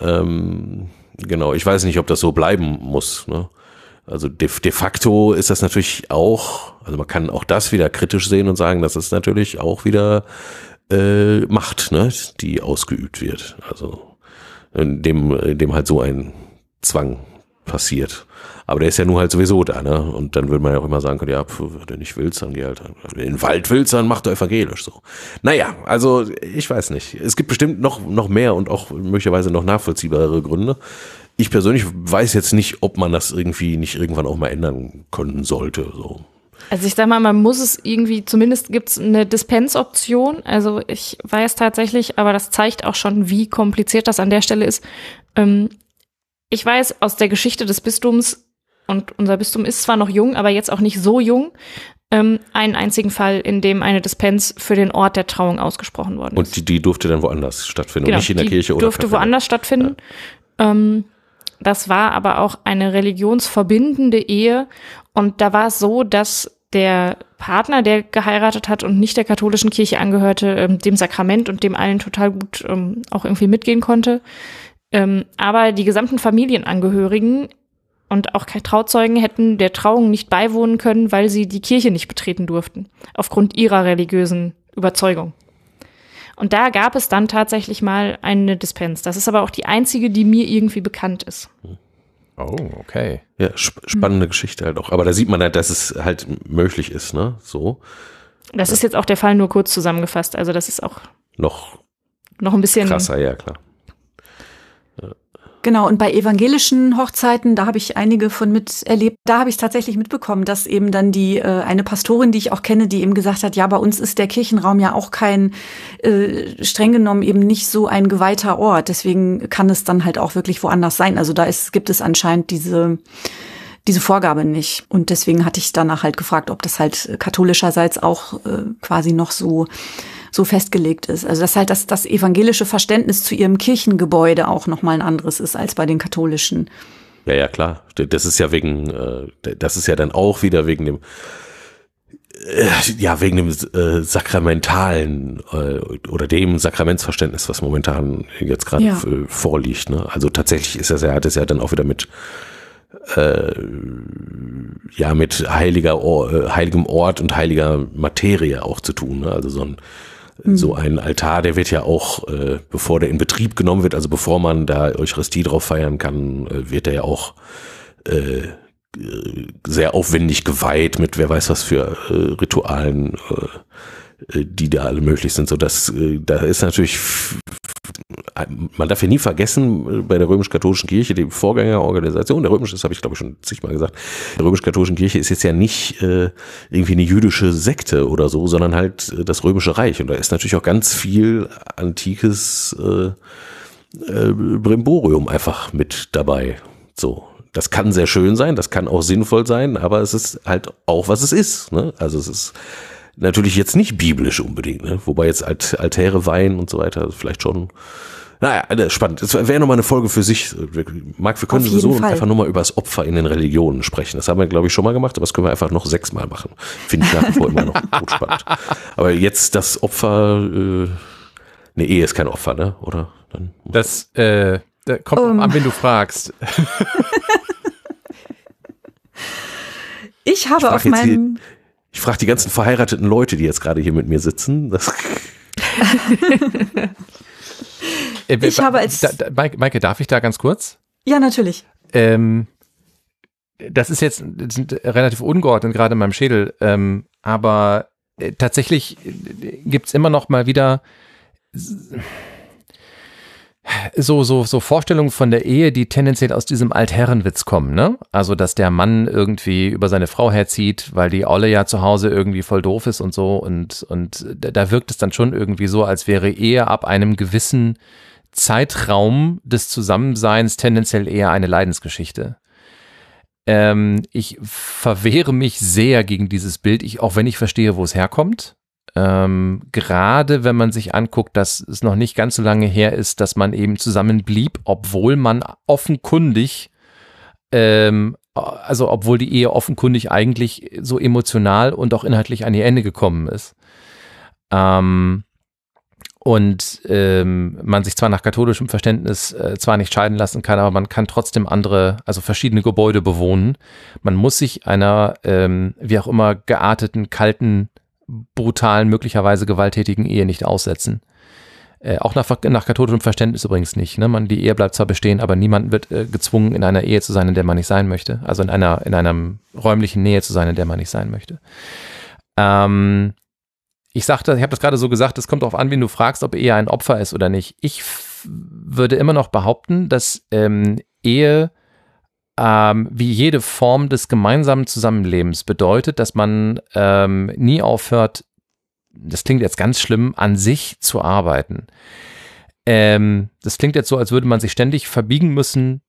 Ähm, genau, ich weiß nicht, ob das so bleiben muss. Ne? Also de, de facto ist das natürlich auch, also man kann auch das wieder kritisch sehen und sagen, das ist natürlich auch wieder äh, Macht, ne, die ausgeübt wird. Also in dem, in dem halt so ein Zwang passiert. Aber der ist ja nur halt sowieso da, ne? Und dann würde man ja auch immer sagen können, ja, pf, wenn du nicht willst, dann geh halt in den Wald willst, dann mach du evangelisch so. Naja, also ich weiß nicht. Es gibt bestimmt noch, noch mehr und auch möglicherweise noch nachvollziehbare Gründe. Ich persönlich weiß jetzt nicht, ob man das irgendwie nicht irgendwann auch mal ändern können sollte. So. Also ich sag mal, man muss es irgendwie, zumindest gibt's eine Dispensoption. Also ich weiß tatsächlich, aber das zeigt auch schon, wie kompliziert das an der Stelle ist. Ähm, ich weiß aus der Geschichte des Bistums, und unser Bistum ist zwar noch jung, aber jetzt auch nicht so jung, ähm, einen einzigen Fall, in dem eine Dispens für den Ort der Trauung ausgesprochen worden ist. Und die, die durfte dann woanders stattfinden Genau, und nicht in der Kirche oder durfte woanders stattfinden. Ähm, das war aber auch eine religionsverbindende Ehe und da war es so, dass der Partner, der geheiratet hat und nicht der katholischen Kirche angehörte, ähm, dem Sakrament und dem allen total gut ähm, auch irgendwie mitgehen konnte. Ähm, aber die gesamten Familienangehörigen und auch Trauzeugen hätten der Trauung nicht beiwohnen können, weil sie die Kirche nicht betreten durften, aufgrund ihrer religiösen Überzeugung. Und da gab es dann tatsächlich mal eine Dispens. Das ist aber auch die einzige, die mir irgendwie bekannt ist. Oh, okay. Ja, sp spannende Geschichte halt auch. Aber da sieht man halt, dass es halt möglich ist, ne? So. Das ist jetzt auch der Fall nur kurz zusammengefasst. Also das ist auch Noch noch ein bisschen krasser, ja klar. Genau, und bei evangelischen Hochzeiten, da habe ich einige von miterlebt, da habe ich tatsächlich mitbekommen, dass eben dann die äh, eine Pastorin, die ich auch kenne, die eben gesagt hat, ja, bei uns ist der Kirchenraum ja auch kein äh, streng genommen eben nicht so ein geweihter Ort, deswegen kann es dann halt auch wirklich woanders sein. Also da ist, gibt es anscheinend diese diese Vorgabe nicht. Und deswegen hatte ich danach halt gefragt, ob das halt katholischerseits auch äh, quasi noch so so festgelegt ist. Also dass halt das, das evangelische Verständnis zu ihrem Kirchengebäude auch nochmal ein anderes ist als bei den katholischen. Ja, ja, klar. Das ist ja wegen, äh, das ist ja dann auch wieder wegen dem, äh, ja, wegen dem äh, sakramentalen äh, oder dem Sakramentsverständnis, was momentan jetzt gerade Ja. äh, vorliegt. Ne? Also tatsächlich ist das ja, hat es ja dann auch wieder mit äh, ja mit heiliger Or äh, heiligem Ort und heiliger Materie auch zu tun. Ne? Also so ein so ein Altar, der wird ja auch, äh, bevor der in Betrieb genommen wird, also bevor man da Eucharistie drauf feiern kann, äh, wird der ja auch äh, äh, sehr aufwendig geweiht mit wer weiß was für äh, Ritualen, äh, äh, die da alle möglich sind. So dass äh, da ist natürlich man darf ja nie vergessen, bei der römisch-katholischen Kirche, die Vorgängerorganisation, der römische, das habe ich glaube ich schon zigmal gesagt, der römisch-katholischen Kirche ist jetzt ja nicht äh, irgendwie eine jüdische Sekte oder so, sondern halt äh, das römische Reich. Und da ist natürlich auch ganz viel antikes äh, äh, Brimborium einfach mit dabei. So. Das kann sehr schön sein, das kann auch sinnvoll sein, aber es ist halt auch, was es ist. Ne? Also es ist natürlich jetzt nicht biblisch unbedingt, ne? wobei jetzt Alt Altäre weihen und so weiter vielleicht schon. Naja, äh, spannend. Es wäre nochmal eine Folge für sich. Marc, wir können sowieso Fall. einfach nochmal über das Opfer in den Religionen sprechen. Das haben wir, glaube ich, schon mal gemacht, aber das können wir einfach noch sechsmal machen. Finde ich nach wie vor immer noch gut spannend. Aber jetzt das Opfer, äh, eine Ehe ist kein Opfer, ne? Oder? Dann Das äh, da kommt Ähm. an, wenn du fragst. Ich habe frag auf meinem Ich frage die ganzen verheirateten Leute, die jetzt gerade hier mit mir sitzen. Das, Äh, Ich habe als- da, da, Maike, Maike, darf ich da ganz kurz? Ja, natürlich. Ähm, das ist jetzt das sind relativ ungeordnet, gerade in meinem Schädel. Ähm, aber äh, tatsächlich äh, gibt's immer noch mal wieder so, so, so Vorstellungen von der Ehe, die tendenziell aus diesem Altherrenwitz kommen, ne? Also, dass der Mann irgendwie über seine Frau herzieht, weil die Olle ja zu Hause irgendwie voll doof ist und so. Und, und da, wirkt es dann schon irgendwie so, als wäre Ehe ab einem gewissen Zeitraum des Zusammenseins tendenziell eher eine Leidensgeschichte. Ähm, ich verwehre mich sehr gegen dieses Bild, ich, auch wenn ich verstehe, wo es herkommt. Ähm, gerade wenn man sich anguckt, dass es noch nicht ganz so lange her ist, dass man eben zusammen blieb, obwohl man offenkundig, ähm, also obwohl die Ehe offenkundig eigentlich so emotional und auch inhaltlich an ihr Ende gekommen ist. Ähm, und ähm, man sich zwar nach katholischem Verständnis äh, zwar nicht scheiden lassen kann, aber man kann trotzdem andere, also verschiedene Gebäude bewohnen. Man muss sich einer, ähm, wie auch immer, gearteten, kalten, brutalen, möglicherweise gewalttätigen Ehe nicht aussetzen. Äh, auch nach, nach katholischem Verständnis übrigens nicht. Ne? Man, die Ehe bleibt zwar bestehen, aber niemand wird äh, gezwungen, in einer Ehe zu sein, in der man nicht sein möchte. Also in einer, in einer räumlichen Nähe zu sein, in der man nicht sein möchte. Ähm, ich sagte, ich habe das gerade so gesagt, es kommt darauf an, wen du fragst, ob Ehe ein Opfer ist oder nicht. Ich würde immer noch behaupten, dass ähm, Ehe ähm, wie jede Form des gemeinsamen Zusammenlebens bedeutet, dass man ähm, nie aufhört, das klingt jetzt ganz schlimm, an sich zu arbeiten. Ähm, das klingt jetzt so, als würde man sich ständig verbiegen müssen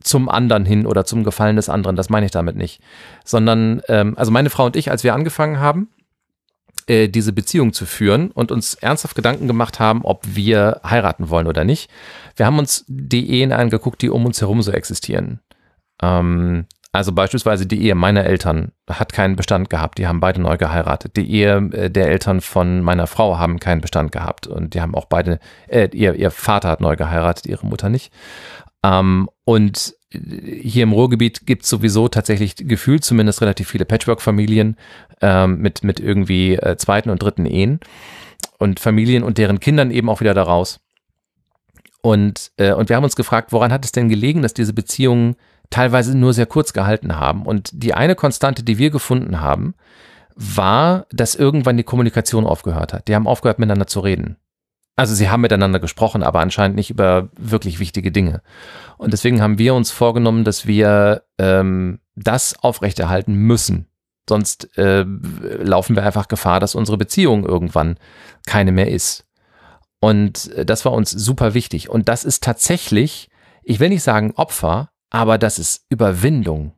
zum anderen hin oder zum Gefallen des anderen. Das meine ich damit nicht. Sondern, ähm, also meine Frau und ich, als wir angefangen haben, äh, diese Beziehung zu führen und uns ernsthaft Gedanken gemacht haben, ob wir heiraten wollen oder nicht. Wir haben uns die Ehen angeguckt, die um uns herum so existieren. Ähm, also beispielsweise die Ehe meiner Eltern hat keinen Bestand gehabt, die haben beide neu geheiratet. Die Ehe äh, der Eltern von meiner Frau haben keinen Bestand gehabt und die haben auch beide, äh, ihr, ihr Vater hat neu geheiratet, ihre Mutter nicht. Ähm, und hier im Ruhrgebiet gibt es sowieso tatsächlich gefühlt zumindest relativ viele Patchwork-Familien ähm, mit, mit irgendwie äh, zweiten und dritten Ehen und Familien und deren Kindern eben auch wieder daraus. Und, äh, und wir haben uns gefragt, woran hat es denn gelegen, dass diese Beziehungen teilweise nur sehr kurz gehalten haben? Und die eine Konstante, die wir gefunden haben, war, dass irgendwann die Kommunikation aufgehört hat. Die haben aufgehört, miteinander zu reden. Also sie haben miteinander gesprochen, aber anscheinend nicht über wirklich wichtige Dinge. Und deswegen haben wir uns vorgenommen, dass wir ähm, das aufrechterhalten müssen. Sonst äh, laufen wir einfach Gefahr, dass unsere Beziehung irgendwann keine mehr ist. Und äh, das war uns super wichtig. Und das ist tatsächlich, ich will nicht sagen Opfer, aber das ist Überwindung.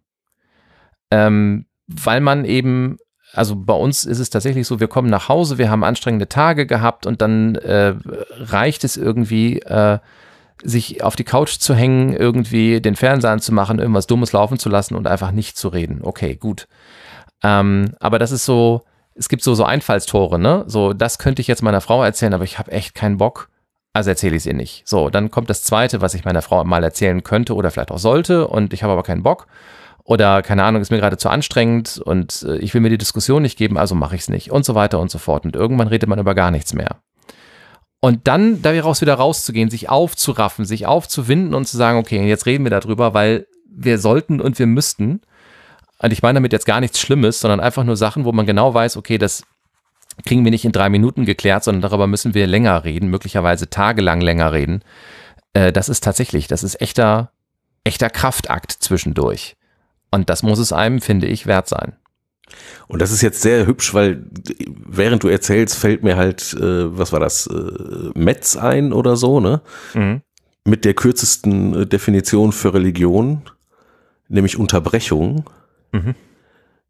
Ähm, weil man eben also bei uns ist es tatsächlich so, wir kommen nach Hause, wir haben anstrengende Tage gehabt und dann äh, reicht es irgendwie, äh, sich auf die Couch zu hängen, irgendwie den Fernseher anzumachen, irgendwas Dummes laufen zu lassen und einfach nicht zu reden. Okay, gut. Ähm, aber das ist so, es gibt so, so Einfallstore, ne? So, das könnte ich jetzt meiner Frau erzählen, aber ich habe echt keinen Bock. Also erzähle ich es ihr nicht. So, dann kommt das zweite, was ich meiner Frau mal erzählen könnte oder vielleicht auch sollte und ich habe aber keinen Bock. Oder keine Ahnung, ist mir gerade zu anstrengend und äh, ich will mir die Diskussion nicht geben, also mache ich es nicht und so weiter und so fort. Und irgendwann redet man über gar nichts mehr. Und dann daraus wieder rauszugehen, sich aufzuraffen, sich aufzuwinden und zu sagen, okay, jetzt reden wir darüber, weil wir sollten und wir müssten. Und ich meine damit jetzt gar nichts Schlimmes, sondern einfach nur Sachen, wo man genau weiß, okay, das kriegen wir nicht in drei Minuten geklärt, sondern darüber müssen wir länger reden, möglicherweise tagelang länger reden. Äh, das ist tatsächlich, das ist echter, echter Kraftakt zwischendurch. Und das muss es einem, finde ich, wert sein. Und das ist jetzt sehr hübsch, weil während du erzählst, fällt mir halt, äh, was war das, äh, Metz ein oder so, ne? Mhm. Mit der kürzesten äh, Definition für Religion, nämlich Unterbrechung. Mhm.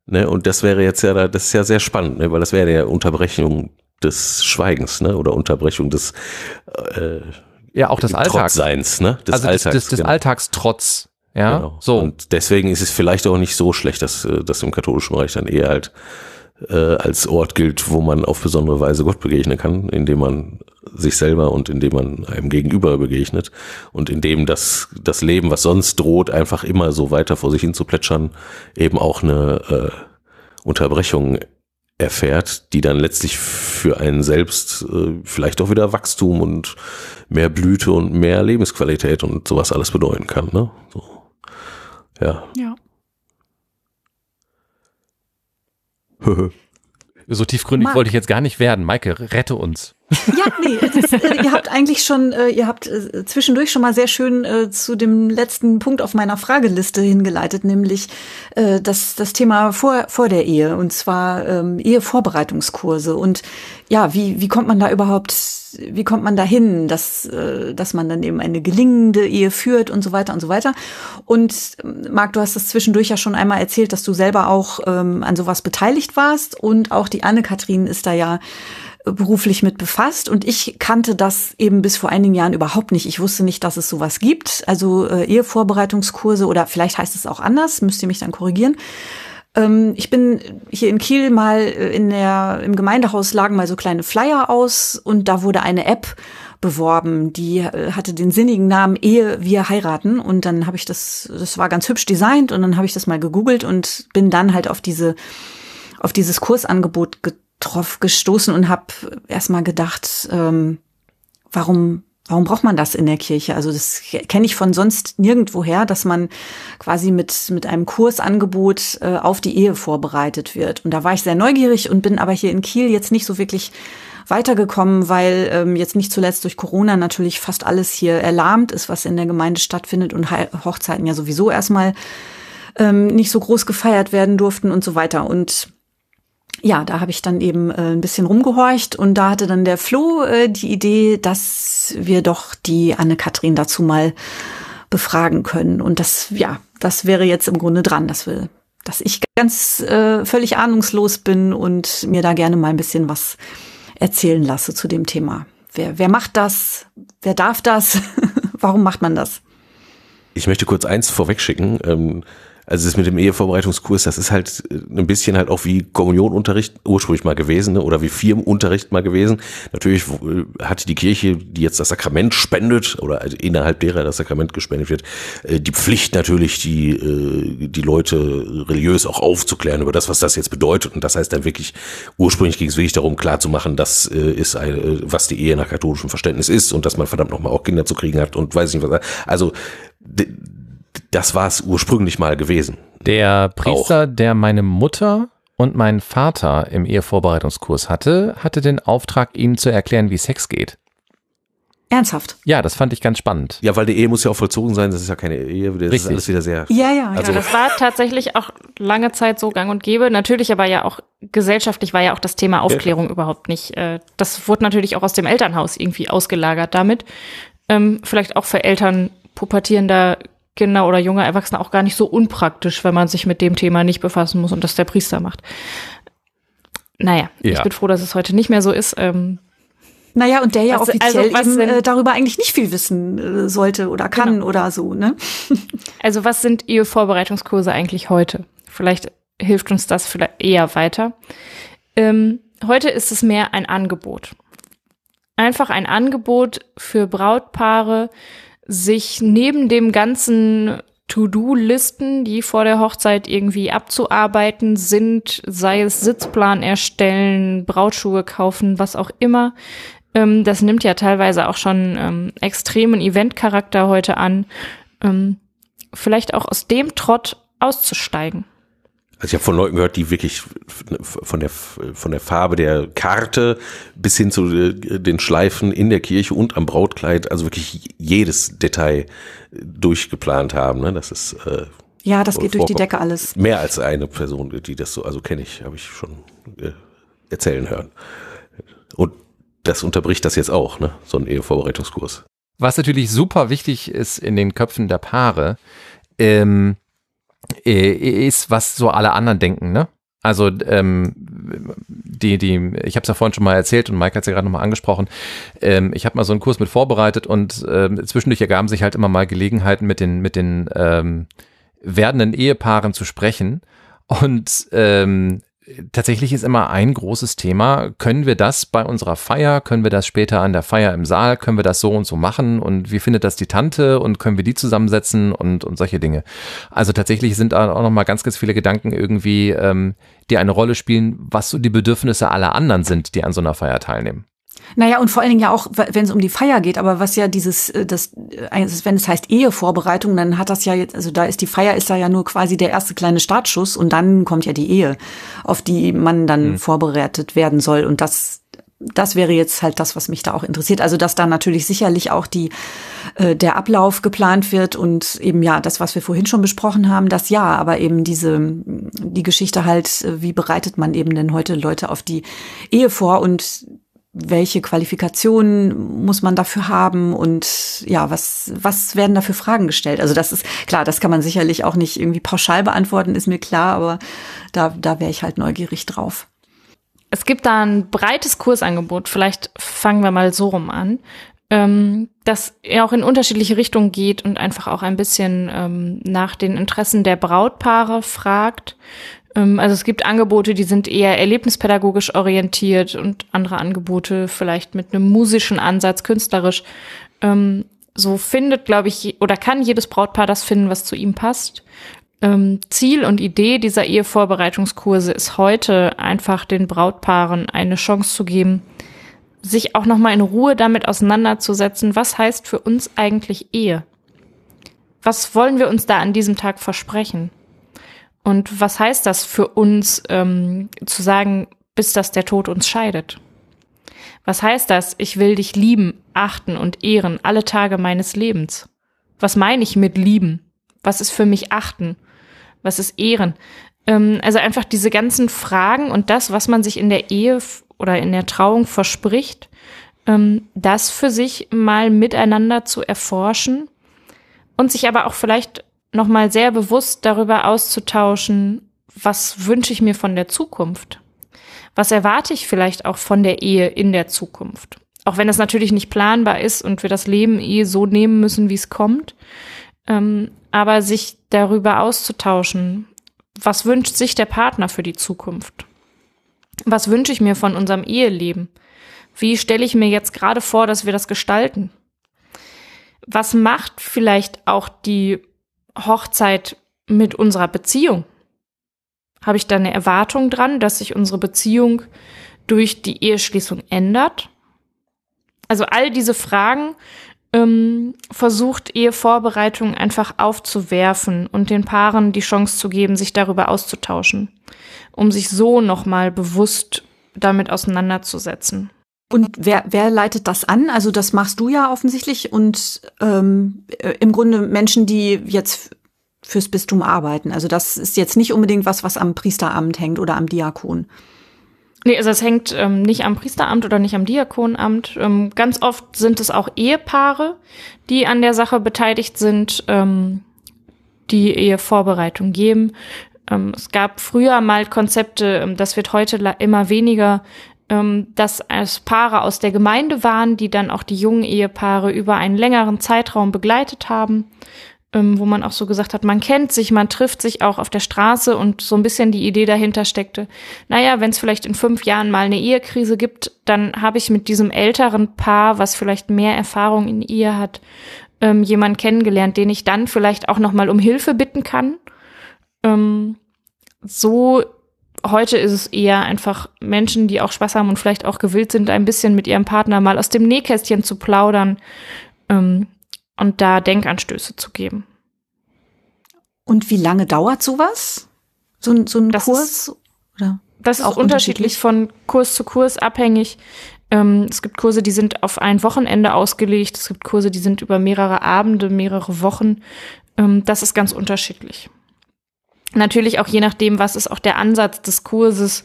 Ne? Und das wäre jetzt ja, das ist ja sehr spannend, ne? weil das wäre ja Unterbrechung des Schweigens, ne? Oder Unterbrechung des äh, ja auch des Alltags Seins, ne? Des also Alltags, des, des, des genau. Alltagstrotz. Ja, genau. so. Und deswegen ist es vielleicht auch nicht so schlecht, dass äh, das im katholischen Bereich dann eher halt äh, als Ort gilt, wo man auf besondere Weise Gott begegnen kann, indem man sich selber und indem man einem Gegenüber begegnet und indem das, das Leben, was sonst droht, einfach immer so weiter vor sich hin zu plätschern, eben auch eine äh, Unterbrechung erfährt, die dann letztlich für einen selbst äh, vielleicht auch wieder Wachstum und mehr Blüte und mehr Lebensqualität und sowas alles bedeuten kann. Ne? So. Ja. Ja. so tiefgründig Marc. wollte ich jetzt gar nicht werden. Maike, rette uns. Ja, nee, das, äh, ihr habt eigentlich schon, äh, ihr habt äh, zwischendurch schon mal sehr schön äh, zu dem letzten Punkt auf meiner Frageliste hingeleitet, nämlich äh, das, das Thema vor, vor der Ehe und zwar ähm, Ehevorbereitungskurse. Und ja, wie, wie kommt man da überhaupt wie kommt man dahin, dass, äh, dass man dann eben eine gelingende Ehe führt und so weiter und so weiter. Und ähm, Marc, du hast das zwischendurch ja schon einmal erzählt, dass du selber auch ähm, an sowas beteiligt warst und auch die Anne-Kathrin ist da ja beruflich mit befasst und ich kannte das eben bis vor einigen Jahren überhaupt nicht. Ich wusste nicht, dass es sowas gibt. Also äh, Ehevorbereitungskurse oder vielleicht heißt es auch anders, müsst ihr mich dann korrigieren. Ähm, ich bin hier in Kiel mal äh, in der, im Gemeindehaus lagen mal so kleine Flyer aus und da wurde eine App beworben, die äh, hatte den sinnigen Namen Ehe wir heiraten und dann habe ich das, das war ganz hübsch designt und dann habe ich das mal gegoogelt und bin dann halt auf diese auf dieses Kursangebot drauf gestoßen und habe erstmal gedacht, ähm, warum Warum braucht man das in der Kirche? Also das kenne ich von sonst nirgendwoher, dass man quasi mit, mit einem Kursangebot äh, auf die Ehe vorbereitet wird. Und da war ich sehr neugierig und bin aber hier in Kiel jetzt nicht so wirklich weitergekommen, weil ähm, jetzt nicht zuletzt durch Corona natürlich fast alles hier erlahmt ist, was in der Gemeinde stattfindet und Hochzeiten ja sowieso erstmal ähm, nicht so groß gefeiert werden durften und so weiter. Und ja, da habe ich dann eben äh, ein bisschen rumgehorcht und da hatte dann der Flo äh, die Idee, dass wir doch die Anne-Kathrin dazu mal befragen können. Und das, ja, das wäre jetzt im Grunde dran, dass wir, dass ich ganz äh, völlig ahnungslos bin und mir da gerne mal ein bisschen was erzählen lasse zu dem Thema. Wer, wer macht das? Wer darf das? Warum macht man das? Ich möchte kurz eins vorwegschicken. Ähm also das mit dem Ehevorbereitungskurs, das ist halt äh, ein bisschen halt auch wie Kommunionunterricht ursprünglich mal gewesen ne? oder wie Firmenunterricht mal gewesen. Natürlich äh, hat die Kirche, die jetzt das Sakrament spendet oder also innerhalb derer das Sakrament gespendet wird, äh, die Pflicht natürlich, die, die Leute religiös auch aufzuklären über das, was das jetzt bedeutet. Und das heißt dann wirklich, ursprünglich ging es wirklich darum, klarzumachen, das ist, eine, was die Ehe nach katholischem Verständnis ist und dass man verdammt nochmal auch Kinder zu kriegen hat und weiß nicht was. Also das war es ursprünglich mal gewesen. Der Priester, Auch. der meine Mutter und meinen Vater im Ehevorbereitungskurs hatte, hatte den Auftrag, ihnen zu erklären, wie Sex geht. Ernsthaft? Ja, das fand ich ganz spannend. Ja, weil die Ehe muss ja auch vollzogen sein, das ist ja keine Ehe, das Richtig. ist alles wieder sehr. Ja, ja, also, ja. Das war tatsächlich auch lange Zeit so gang und gäbe. Natürlich aber ja auch gesellschaftlich war ja auch das Thema Aufklärung ja. überhaupt nicht. Äh, das wurde natürlich auch aus dem Elternhaus irgendwie ausgelagert damit. Ähm, vielleicht auch für Eltern pubertierender Kinder oder junge Erwachsene auch gar nicht so unpraktisch, wenn man sich mit dem Thema nicht befassen muss und das der Priester macht. Naja, ja. ich bin froh, dass es heute nicht mehr so ist. Ähm, naja, und der ja was, offiziell also eben, äh, darüber eigentlich nicht viel wissen äh, sollte oder kann genau. oder so, ne? also was sind Ehevorbereitungskurse eigentlich heute? Vielleicht hilft uns das vielleicht eher weiter. Ähm, heute ist es mehr ein Angebot. Einfach ein Angebot für Brautpaare, sich neben dem ganzen To-Do-Listen, die vor der Hochzeit irgendwie abzuarbeiten sind, sei es Sitzplan erstellen, Brautschuhe kaufen, was auch immer. Ähm, das nimmt ja teilweise auch schon ähm, extremen Eventcharakter heute an. Ähm, vielleicht auch aus dem Trott auszusteigen. Also ich habe von Leuten gehört, die wirklich von der von der Farbe der Karte bis hin zu äh, den Schleifen in der Kirche und am Brautkleid, also wirklich jedes Detail durchgeplant haben. Ne? Das ist äh, ja, das geht durch die Decke alles. Mehr als eine Person, die das so, also kenne ich, habe ich schon äh, erzählen hören. Und das unterbricht das jetzt auch, ne? So ein Ehevorbereitungskurs. Was natürlich super wichtig ist in den Köpfen der Paare, ähm, äh, ist, was so alle anderen denken, ne? Also ähm, die, die, ich habe es ja vorhin schon mal erzählt und Mike hat es ja gerade nochmal angesprochen. Ähm, ich habe mal so einen Kurs mit vorbereitet und ähm, zwischendurch ergaben sich halt immer mal Gelegenheiten mit den mit den ähm, werdenden Ehepaaren zu sprechen. Und ähm, tatsächlich ist immer ein großes Thema, können wir das bei unserer Feier, können wir das später an der Feier im Saal, können wir das so und so machen und wie findet das die Tante und können wir die zusammensetzen und, und solche Dinge. Also tatsächlich sind da auch nochmal ganz, ganz viele Gedanken irgendwie, ähm, die eine Rolle spielen, was so die Bedürfnisse aller anderen sind, die an so einer Feier teilnehmen. Naja, und vor allen Dingen ja auch, wenn es um die Feier geht, aber was ja dieses, äh, das, äh, wenn es heißt Ehevorbereitung, dann hat das ja jetzt, also da ist die Feier ist da ja nur quasi der erste kleine Startschuss und dann kommt ja die Ehe, auf die man dann mhm. vorbereitet werden soll. Und das, das wäre jetzt halt das, was mich da auch interessiert. Also, dass da natürlich sicherlich auch die, äh, der Ablauf geplant wird und eben ja, das, was wir vorhin schon besprochen haben, das ja, aber eben diese, die Geschichte halt, äh, wie bereitet man eben denn heute Leute auf die Ehe vor und welche Qualifikationen muss man dafür haben und ja, was, was werden da für Fragen gestellt? Also das ist klar, das kann man sicherlich auch nicht irgendwie pauschal beantworten, ist mir klar, aber da, da wäre ich halt neugierig drauf. Es gibt da ein breites Kursangebot, vielleicht fangen wir mal so rum an, ähm, das auch in unterschiedliche Richtungen geht und einfach auch ein bisschen ähm, nach den Interessen der Brautpaare fragt. Ähm, also es gibt Angebote, die sind eher erlebnispädagogisch orientiert und andere Angebote vielleicht mit einem musischen Ansatz, künstlerisch. Ähm, so findet, glaube ich, oder kann jedes Brautpaar das finden, was zu ihm passt. Ähm, Ziel und Idee dieser Ehevorbereitungskurse ist heute einfach den Brautpaaren eine Chance zu geben, sich auch noch mal in Ruhe damit auseinanderzusetzen, was heißt für uns eigentlich Ehe? Was wollen wir uns da an diesem Tag versprechen? Und was heißt das für uns, ähm, zu sagen, bis dass der Tod uns scheidet? Was heißt das, ich will dich lieben, achten und ehren alle Tage meines Lebens? Was meine ich mit lieben? Was ist für mich achten? Was ist ehren? Ähm, also einfach diese ganzen Fragen und das, was man sich in der Ehe oder in der Trauung verspricht, ähm, das für sich mal miteinander zu erforschen und sich aber auch vielleicht nochmal sehr bewusst darüber auszutauschen, was wünsche ich mir von der Zukunft? Was erwarte ich vielleicht auch von der Ehe in der Zukunft? Auch wenn es natürlich nicht planbar ist und wir das Leben eh so nehmen müssen, wie es kommt. Ähm, aber sich darüber auszutauschen, was wünscht sich der Partner für die Zukunft? Was wünsche ich mir von unserem Eheleben? Wie stelle ich mir jetzt gerade vor, dass wir das gestalten? Was macht vielleicht auch die Hochzeit mit unserer Beziehung? Habe ich da eine Erwartung dran, dass sich unsere Beziehung durch die Eheschließung ändert? Also all diese Fragen ähm, versucht Ehevorbereitung einfach aufzuwerfen und den Paaren die Chance zu geben, sich darüber auszutauschen, um sich so nochmal bewusst damit auseinanderzusetzen. Und wer, wer leitet das an? Also das machst du ja offensichtlich und ähm, äh, im Grunde Menschen, die jetzt fürs Bistum arbeiten. Also das ist jetzt nicht unbedingt was, was am Priesteramt hängt oder am Diakon. Nee, also es hängt ähm, nicht am Priesteramt oder nicht am Diakonamt. Ähm, ganz oft sind es auch Ehepaare, die an der Sache beteiligt sind, ähm, die Ehevorbereitung geben. Ähm, es gab früher mal Konzepte, ähm, das wird heute immer weniger, dass es Paare aus der Gemeinde waren, die dann auch die jungen Ehepaare über einen längeren Zeitraum begleitet haben, ähm, wo man auch so gesagt hat, man kennt sich, man trifft sich auch auf der Straße und so ein bisschen die Idee dahinter steckte, naja, wenn es vielleicht in fünf Jahren mal eine Ehekrise gibt, dann habe ich mit diesem älteren Paar, was vielleicht mehr Erfahrung in Ehe hat, ähm, jemanden kennengelernt, den ich dann vielleicht auch noch mal um Hilfe bitten kann. Ähm, so heute ist es eher einfach Menschen, die auch Spaß haben und vielleicht auch gewillt sind, ein bisschen mit ihrem Partner mal aus dem Nähkästchen zu plaudern ähm, und da Denkanstöße zu geben. Und wie lange dauert sowas? So, ein so ein das Kurs? Ist, oder? Das ist auch unterschiedlich von Kurs zu Kurs abhängig. Ähm, es gibt Kurse, die sind auf ein Wochenende ausgelegt. Es gibt Kurse, die sind über mehrere Abende, mehrere Wochen. Ähm, das ist ganz unterschiedlich. Natürlich auch je nachdem, was ist auch der Ansatz des Kurses,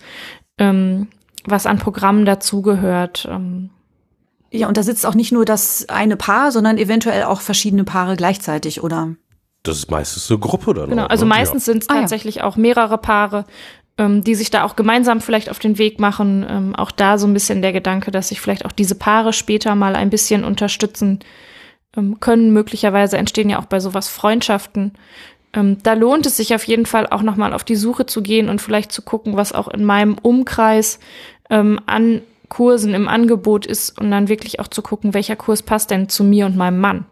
ähm, was an Programmen dazugehört. Ähm. Ja, und da sitzt auch nicht nur das eine Paar, sondern eventuell auch verschiedene Paare gleichzeitig, oder? Das ist meistens eine Gruppe dann. Genau, auch, also ne? meistens sind es Ah, ja. tatsächlich auch mehrere Paare, ähm, die sich da auch gemeinsam vielleicht auf den Weg machen. Ähm, auch da so ein bisschen der Gedanke, dass sich vielleicht auch diese Paare später mal ein bisschen unterstützen ähm, können. Möglicherweise entstehen ja auch bei sowas Freundschaften. Ähm, da lohnt es sich auf jeden Fall auch nochmal auf die Suche zu gehen und vielleicht zu gucken, was auch in meinem Umkreis ähm, an Kursen im Angebot ist und dann wirklich auch zu gucken, welcher Kurs passt denn zu mir und meinem Mann.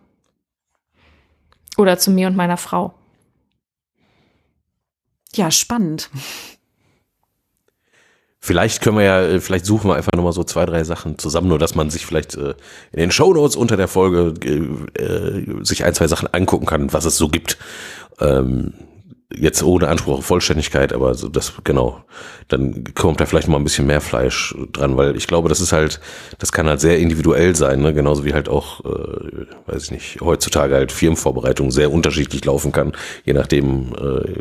Oder zu mir und meiner Frau. Ja, spannend. Vielleicht können wir ja, äh, vielleicht suchen wir einfach nochmal so zwei, drei Sachen zusammen, nur dass man sich vielleicht äh, in den Shownotes unter der Folge äh, äh, sich ein, zwei Sachen angucken kann, was es so gibt. Ähm, jetzt ohne Anspruch auf Vollständigkeit, aber so das genau, dann kommt da vielleicht mal ein bisschen mehr Fleisch dran, weil ich glaube, das ist halt, das kann halt sehr individuell sein, ne? genauso wie halt auch, äh, weiß ich nicht, heutzutage halt Firmenvorbereitung sehr unterschiedlich laufen kann, je nachdem, äh,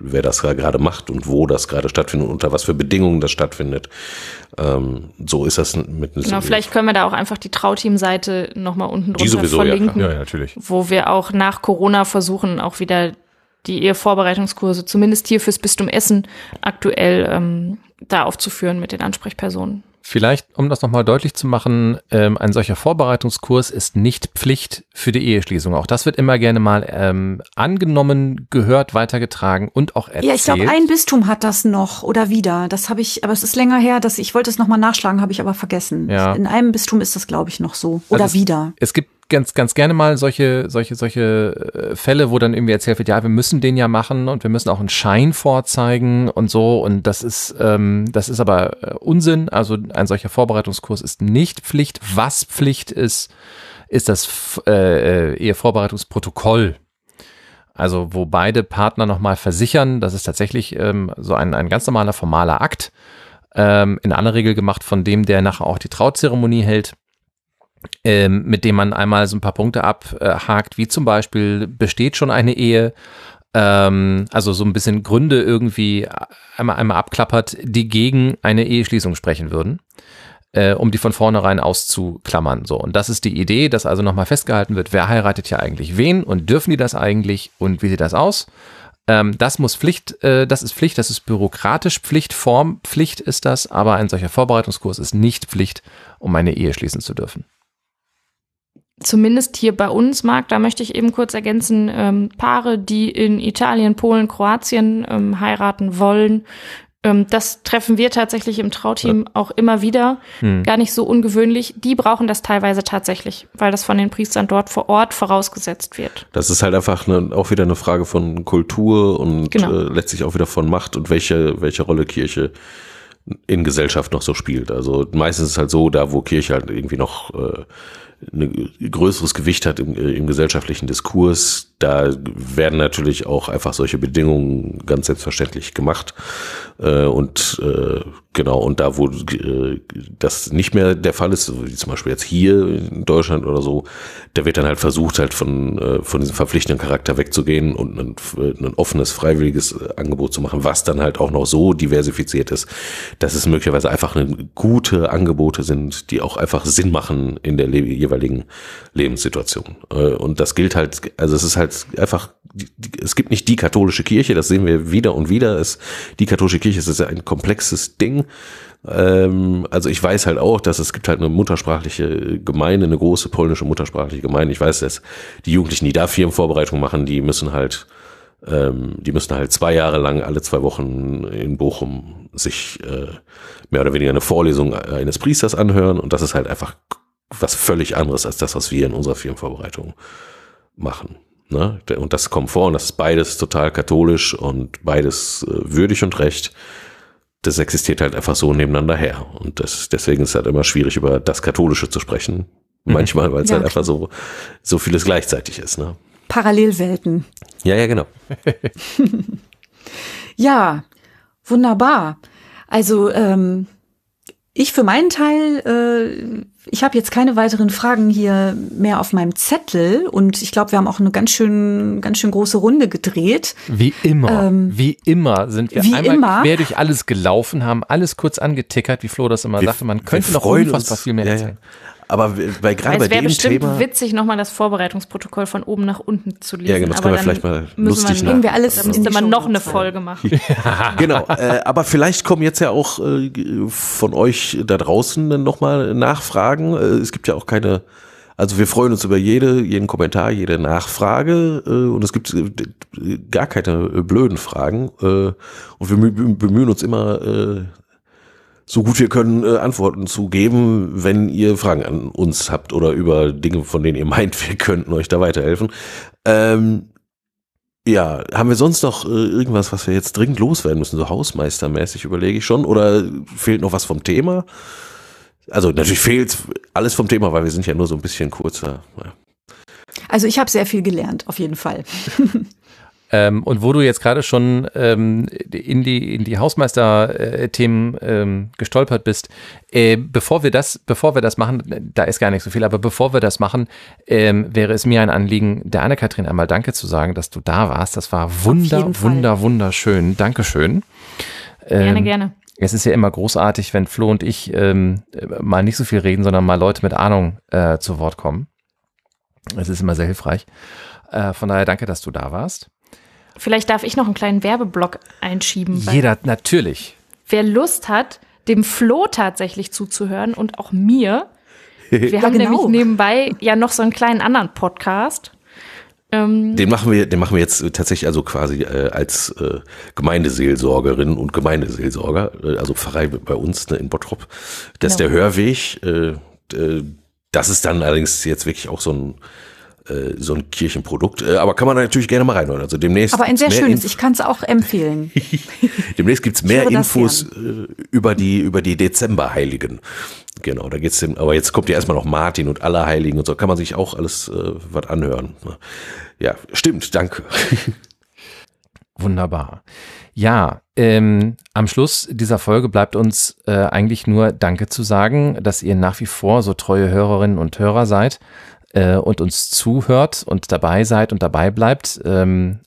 wer das gerade macht und wo das gerade stattfindet, unter was für Bedingungen das stattfindet. Ähm, so ist das mit Genau, vielleicht können wir da auch einfach die Trauteam-Seite nochmal unten drunter sowieso, verlinken, ja, ja, natürlich. wo wir auch nach Corona versuchen, auch wieder die Ehevorbereitungskurse, zumindest hier fürs Bistum Essen, aktuell ähm, da aufzuführen mit den Ansprechpersonen. Vielleicht, um das nochmal deutlich zu machen, ähm, ein solcher Vorbereitungskurs ist nicht Pflicht für die Eheschließung. Auch das wird immer gerne mal ähm, angenommen, gehört, weitergetragen und auch erzählt. Ja, ich glaube, ein Bistum hat das noch oder wieder. Das habe ich, aber es ist länger her, dass ich wollte es nochmal nachschlagen, habe ich aber vergessen. Ja. In einem Bistum ist das, glaube ich, noch so. Oder also es, wieder. Es gibt ganz, ganz gerne mal solche, solche, solche äh, Fälle, wo dann irgendwie erzählt wird, ja, wir müssen den ja machen und wir müssen auch einen Schein vorzeigen und so. Und das ist, ähm, das ist aber äh, Unsinn. Also ein solcher Vorbereitungskurs ist nicht Pflicht. Was Pflicht ist, ist das äh, äh Ehevorbereitungsprotokoll. Also wo beide Partner nochmal versichern, das ist tatsächlich ähm, so ein, ein ganz normaler formaler Akt, ähm, in aller Regel gemacht von dem, der nachher auch die Trauzeremonie hält ähm, mit dem man einmal so ein paar Punkte abhakt, wie zum Beispiel, besteht schon eine Ehe? Ähm, also so ein bisschen Gründe irgendwie einmal, einmal abklappert, die gegen eine Eheschließung sprechen würden äh, um die von vornherein auszuklammern. So, und das ist die Idee, dass also nochmal festgehalten wird, wer heiratet ja eigentlich wen und dürfen die das eigentlich und wie sieht das aus? Ähm, das muss Pflicht, äh, das ist Pflicht, das ist bürokratisch Pflicht, Formpflicht ist das, aber ein solcher Vorbereitungskurs ist nicht Pflicht, um eine Ehe schließen zu dürfen zumindest hier bei uns, Marc, da möchte ich eben kurz ergänzen, ähm, Paare, die in Italien, Polen, Kroatien ähm, heiraten wollen, ähm, das treffen wir tatsächlich im Trauteam auch immer wieder. Hm. Gar nicht so ungewöhnlich. Die brauchen das teilweise tatsächlich, weil das von den Priestern dort vor Ort vorausgesetzt wird. Das ist halt einfach eine, auch wieder eine Frage von Kultur und genau. äh, letztlich auch wieder von Macht und welche, welche Rolle Kirche in Gesellschaft noch so spielt. Also meistens ist es halt so, da wo Kirche halt irgendwie noch äh, ein größeres Gewicht hat im, äh, im gesellschaftlichen Diskurs, da werden natürlich auch einfach solche Bedingungen ganz selbstverständlich gemacht. Äh, und äh, genau, und da, wo äh, das nicht mehr der Fall ist, wie zum Beispiel jetzt hier in Deutschland oder so, da wird dann halt versucht, halt von, äh, von diesem verpflichtenden Charakter wegzugehen und ein, ein offenes, freiwilliges Angebot zu machen, was dann halt auch noch so diversifiziert ist, dass es möglicherweise einfach eine gute Angebote sind, die auch einfach Sinn machen in der jeweiligen Lebenssituation. Äh, und das gilt halt, also es ist halt halt einfach, es gibt nicht die katholische Kirche, das sehen wir wieder und wieder. Es, die katholische Kirche ist ein komplexes Ding. Ähm, also ich weiß halt auch, dass es gibt halt eine muttersprachliche Gemeinde, eine große polnische muttersprachliche Gemeinde. Ich weiß, dass die Jugendlichen, die da Firmenvorbereitung machen, die müssen halt ähm, die müssen halt zwei Jahre lang alle zwei Wochen in Bochum sich äh, mehr oder weniger eine Vorlesung eines Priesters anhören und das ist halt einfach was völlig anderes als das, was wir in unserer Firmenvorbereitung machen. Ne? Und das kommt vor und das ist beides total katholisch und beides äh, würdig und recht. Das existiert halt einfach so nebeneinander her. Und das, deswegen ist es halt immer schwierig, über das Katholische zu sprechen. Mhm. Manchmal, weil es ja, halt einfach so, so vieles gleichzeitig ist. Ne? Parallelwelten. Ja, ja, genau. ja, wunderbar. Also ähm, ich für meinen Teil, äh, ich habe jetzt keine weiteren Fragen hier mehr auf meinem Zettel und ich glaube, wir haben auch eine ganz schön, ganz schön große Runde gedreht. Wie immer, ähm, wie immer sind wir einmal immer. quer durch alles gelaufen, haben alles kurz angetickert, wie Flo das immer wir, sagte. Man könnte noch unfassbar viel mehr erzählen. Ja, ja. Aber bei gerade bei dem bestimmt Thema witzig, nochmal das Vorbereitungsprotokoll von oben nach unten zu lesen. Ja, genau, das können wir vielleicht mal lustig man, wir alles, Da müsste man noch eine Folge machen. genau, äh, aber vielleicht kommen jetzt ja auch äh, von euch da draußen nochmal Nachfragen. Äh, es gibt ja auch keine, also wir freuen uns über jede, jeden Kommentar, jede Nachfrage äh, und es gibt äh, gar keine äh, blöden Fragen äh, und wir bemühen uns immer äh, so gut wir können äh, Antworten zu geben, wenn ihr Fragen an uns habt oder über Dinge, von denen ihr meint, wir könnten euch da weiterhelfen. Ähm, ja, haben wir sonst noch äh, irgendwas, was wir jetzt dringend loswerden müssen, so hausmeistermäßig überlege ich schon, oder fehlt noch was vom Thema? Also natürlich fehlt alles vom Thema, weil wir sind ja nur so ein bisschen kurzer. Ja. Also ich habe sehr viel gelernt, auf jeden Fall. Ähm, und wo du jetzt gerade schon ähm, in die, in die Hausmeister-Themen ähm, gestolpert bist, äh, bevor wir das, bevor wir das machen, da ist gar nicht so viel, aber bevor wir das machen, ähm, wäre es mir ein Anliegen, der Anne-Kathrin einmal Danke zu sagen, dass du da warst. Das war wunder, wunder, wunderschön. Dankeschön. Gerne, ähm, gerne. Es ist ja immer großartig, wenn Flo und ich ähm, mal nicht so viel reden, sondern mal Leute mit Ahnung äh, zu Wort kommen. Es ist immer sehr hilfreich. Äh, von daher danke, dass du da warst. Vielleicht darf ich noch einen kleinen Werbeblock einschieben. Jeder, natürlich. Wer Lust hat, dem Flo tatsächlich zuzuhören und auch mir. Wir ja, haben genau. nämlich nebenbei ja noch so einen kleinen anderen Podcast. Ähm, den machen wir, den machen wir jetzt tatsächlich also quasi äh, als äh, Gemeindeseelsorgerin und Gemeindeseelsorger, äh, also Pfarrei bei uns ne, in Bottrop. Das ist genau. der Hörweg. Äh, äh, das ist dann allerdings jetzt wirklich auch so ein äh, so ein Kirchenprodukt. Äh, aber kann man natürlich gerne mal reinhören. Also demnächst. Aber ein sehr schönes, ich kann es auch empfehlen. demnächst gibt's mehr Infos äh, über die, über die Dezemberheiligen. Genau, da geht's dem, aber jetzt kommt ja erstmal noch Martin und Allerheiligen und so, kann man sich auch alles äh, was anhören. Ja, stimmt, danke. Wunderbar. Ja, ähm, am Schluss dieser Folge bleibt uns äh, eigentlich nur Danke zu sagen, dass ihr nach wie vor so treue Hörerinnen und Hörer seid äh, und uns zuhört und dabei seid und dabei bleibt. Ähm,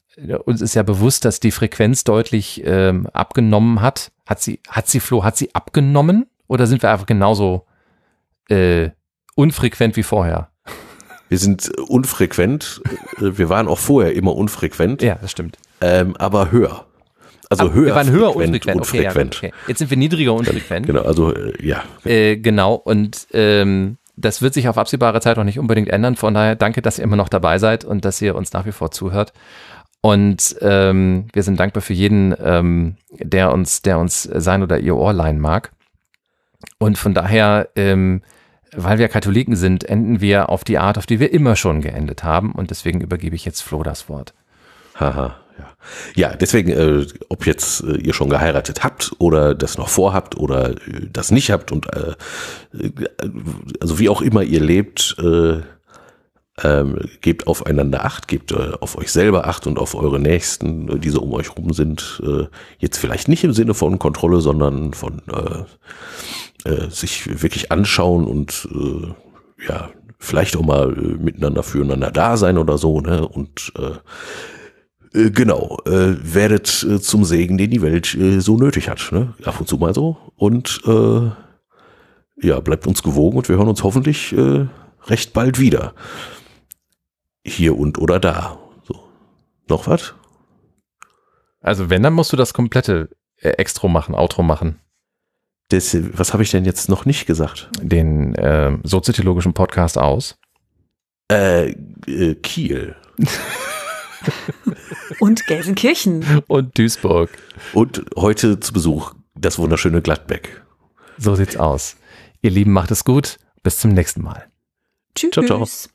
uns ist ja bewusst, dass die Frequenz deutlich ähm, abgenommen hat. Hat sie, hat sie, Flo, hat sie abgenommen? Oder sind wir einfach genauso äh, unfrequent wie vorher? Wir sind unfrequent. Äh, wir waren auch vorher immer unfrequent. Ja, das stimmt. Ähm, aber höher. Also aber höher. Wir waren höher unfrequent. unfrequent. Okay, ja, okay. Jetzt sind wir niedriger unfrequent. Genau, also äh, ja. Äh, genau, und ähm, das wird sich auf absehbare Zeit auch nicht unbedingt ändern. Von daher danke, dass ihr immer noch dabei seid und dass ihr uns nach wie vor zuhört. Und ähm, wir sind dankbar für jeden, ähm, der uns, der uns sein oder ihr Ohr leihen mag. Und von daher, ähm, weil wir Katholiken sind, enden wir auf die Art, auf die wir immer schon geendet haben. Und deswegen übergebe ich jetzt Flo das Wort. Haha. Ja, deswegen, äh, ob jetzt äh, ihr schon geheiratet habt oder das noch vorhabt oder äh, das nicht habt und äh, äh, also wie auch immer ihr lebt, äh, ähm, gebt aufeinander Acht, gebt äh, auf euch selber Acht und auf eure Nächsten, die so um euch rum sind. Äh, jetzt vielleicht nicht im Sinne von Kontrolle, sondern von äh, äh, sich wirklich anschauen und äh, ja, vielleicht auch mal äh, miteinander füreinander da sein oder so, ne? Und äh, äh, genau, äh, werdet äh, zum Segen, den die Welt äh, so nötig hat. Ne? Ab und zu mal so. Und äh, ja, bleibt uns gewogen und wir hören uns hoffentlich äh, recht bald wieder. Hier und oder da. So. Noch was? Also wenn, dann musst du das komplette äh, Extro machen, Outro machen. Das, was habe ich denn jetzt noch nicht gesagt? Den äh, soziologischen Podcast aus. Äh, äh Kiel. Und Gelsenkirchen. Und Duisburg. Und heute zu Besuch das wunderschöne Gladbeck. So sieht's aus. Ihr Lieben, macht es gut. Bis zum nächsten Mal. Tschüss. Ciao, ciao.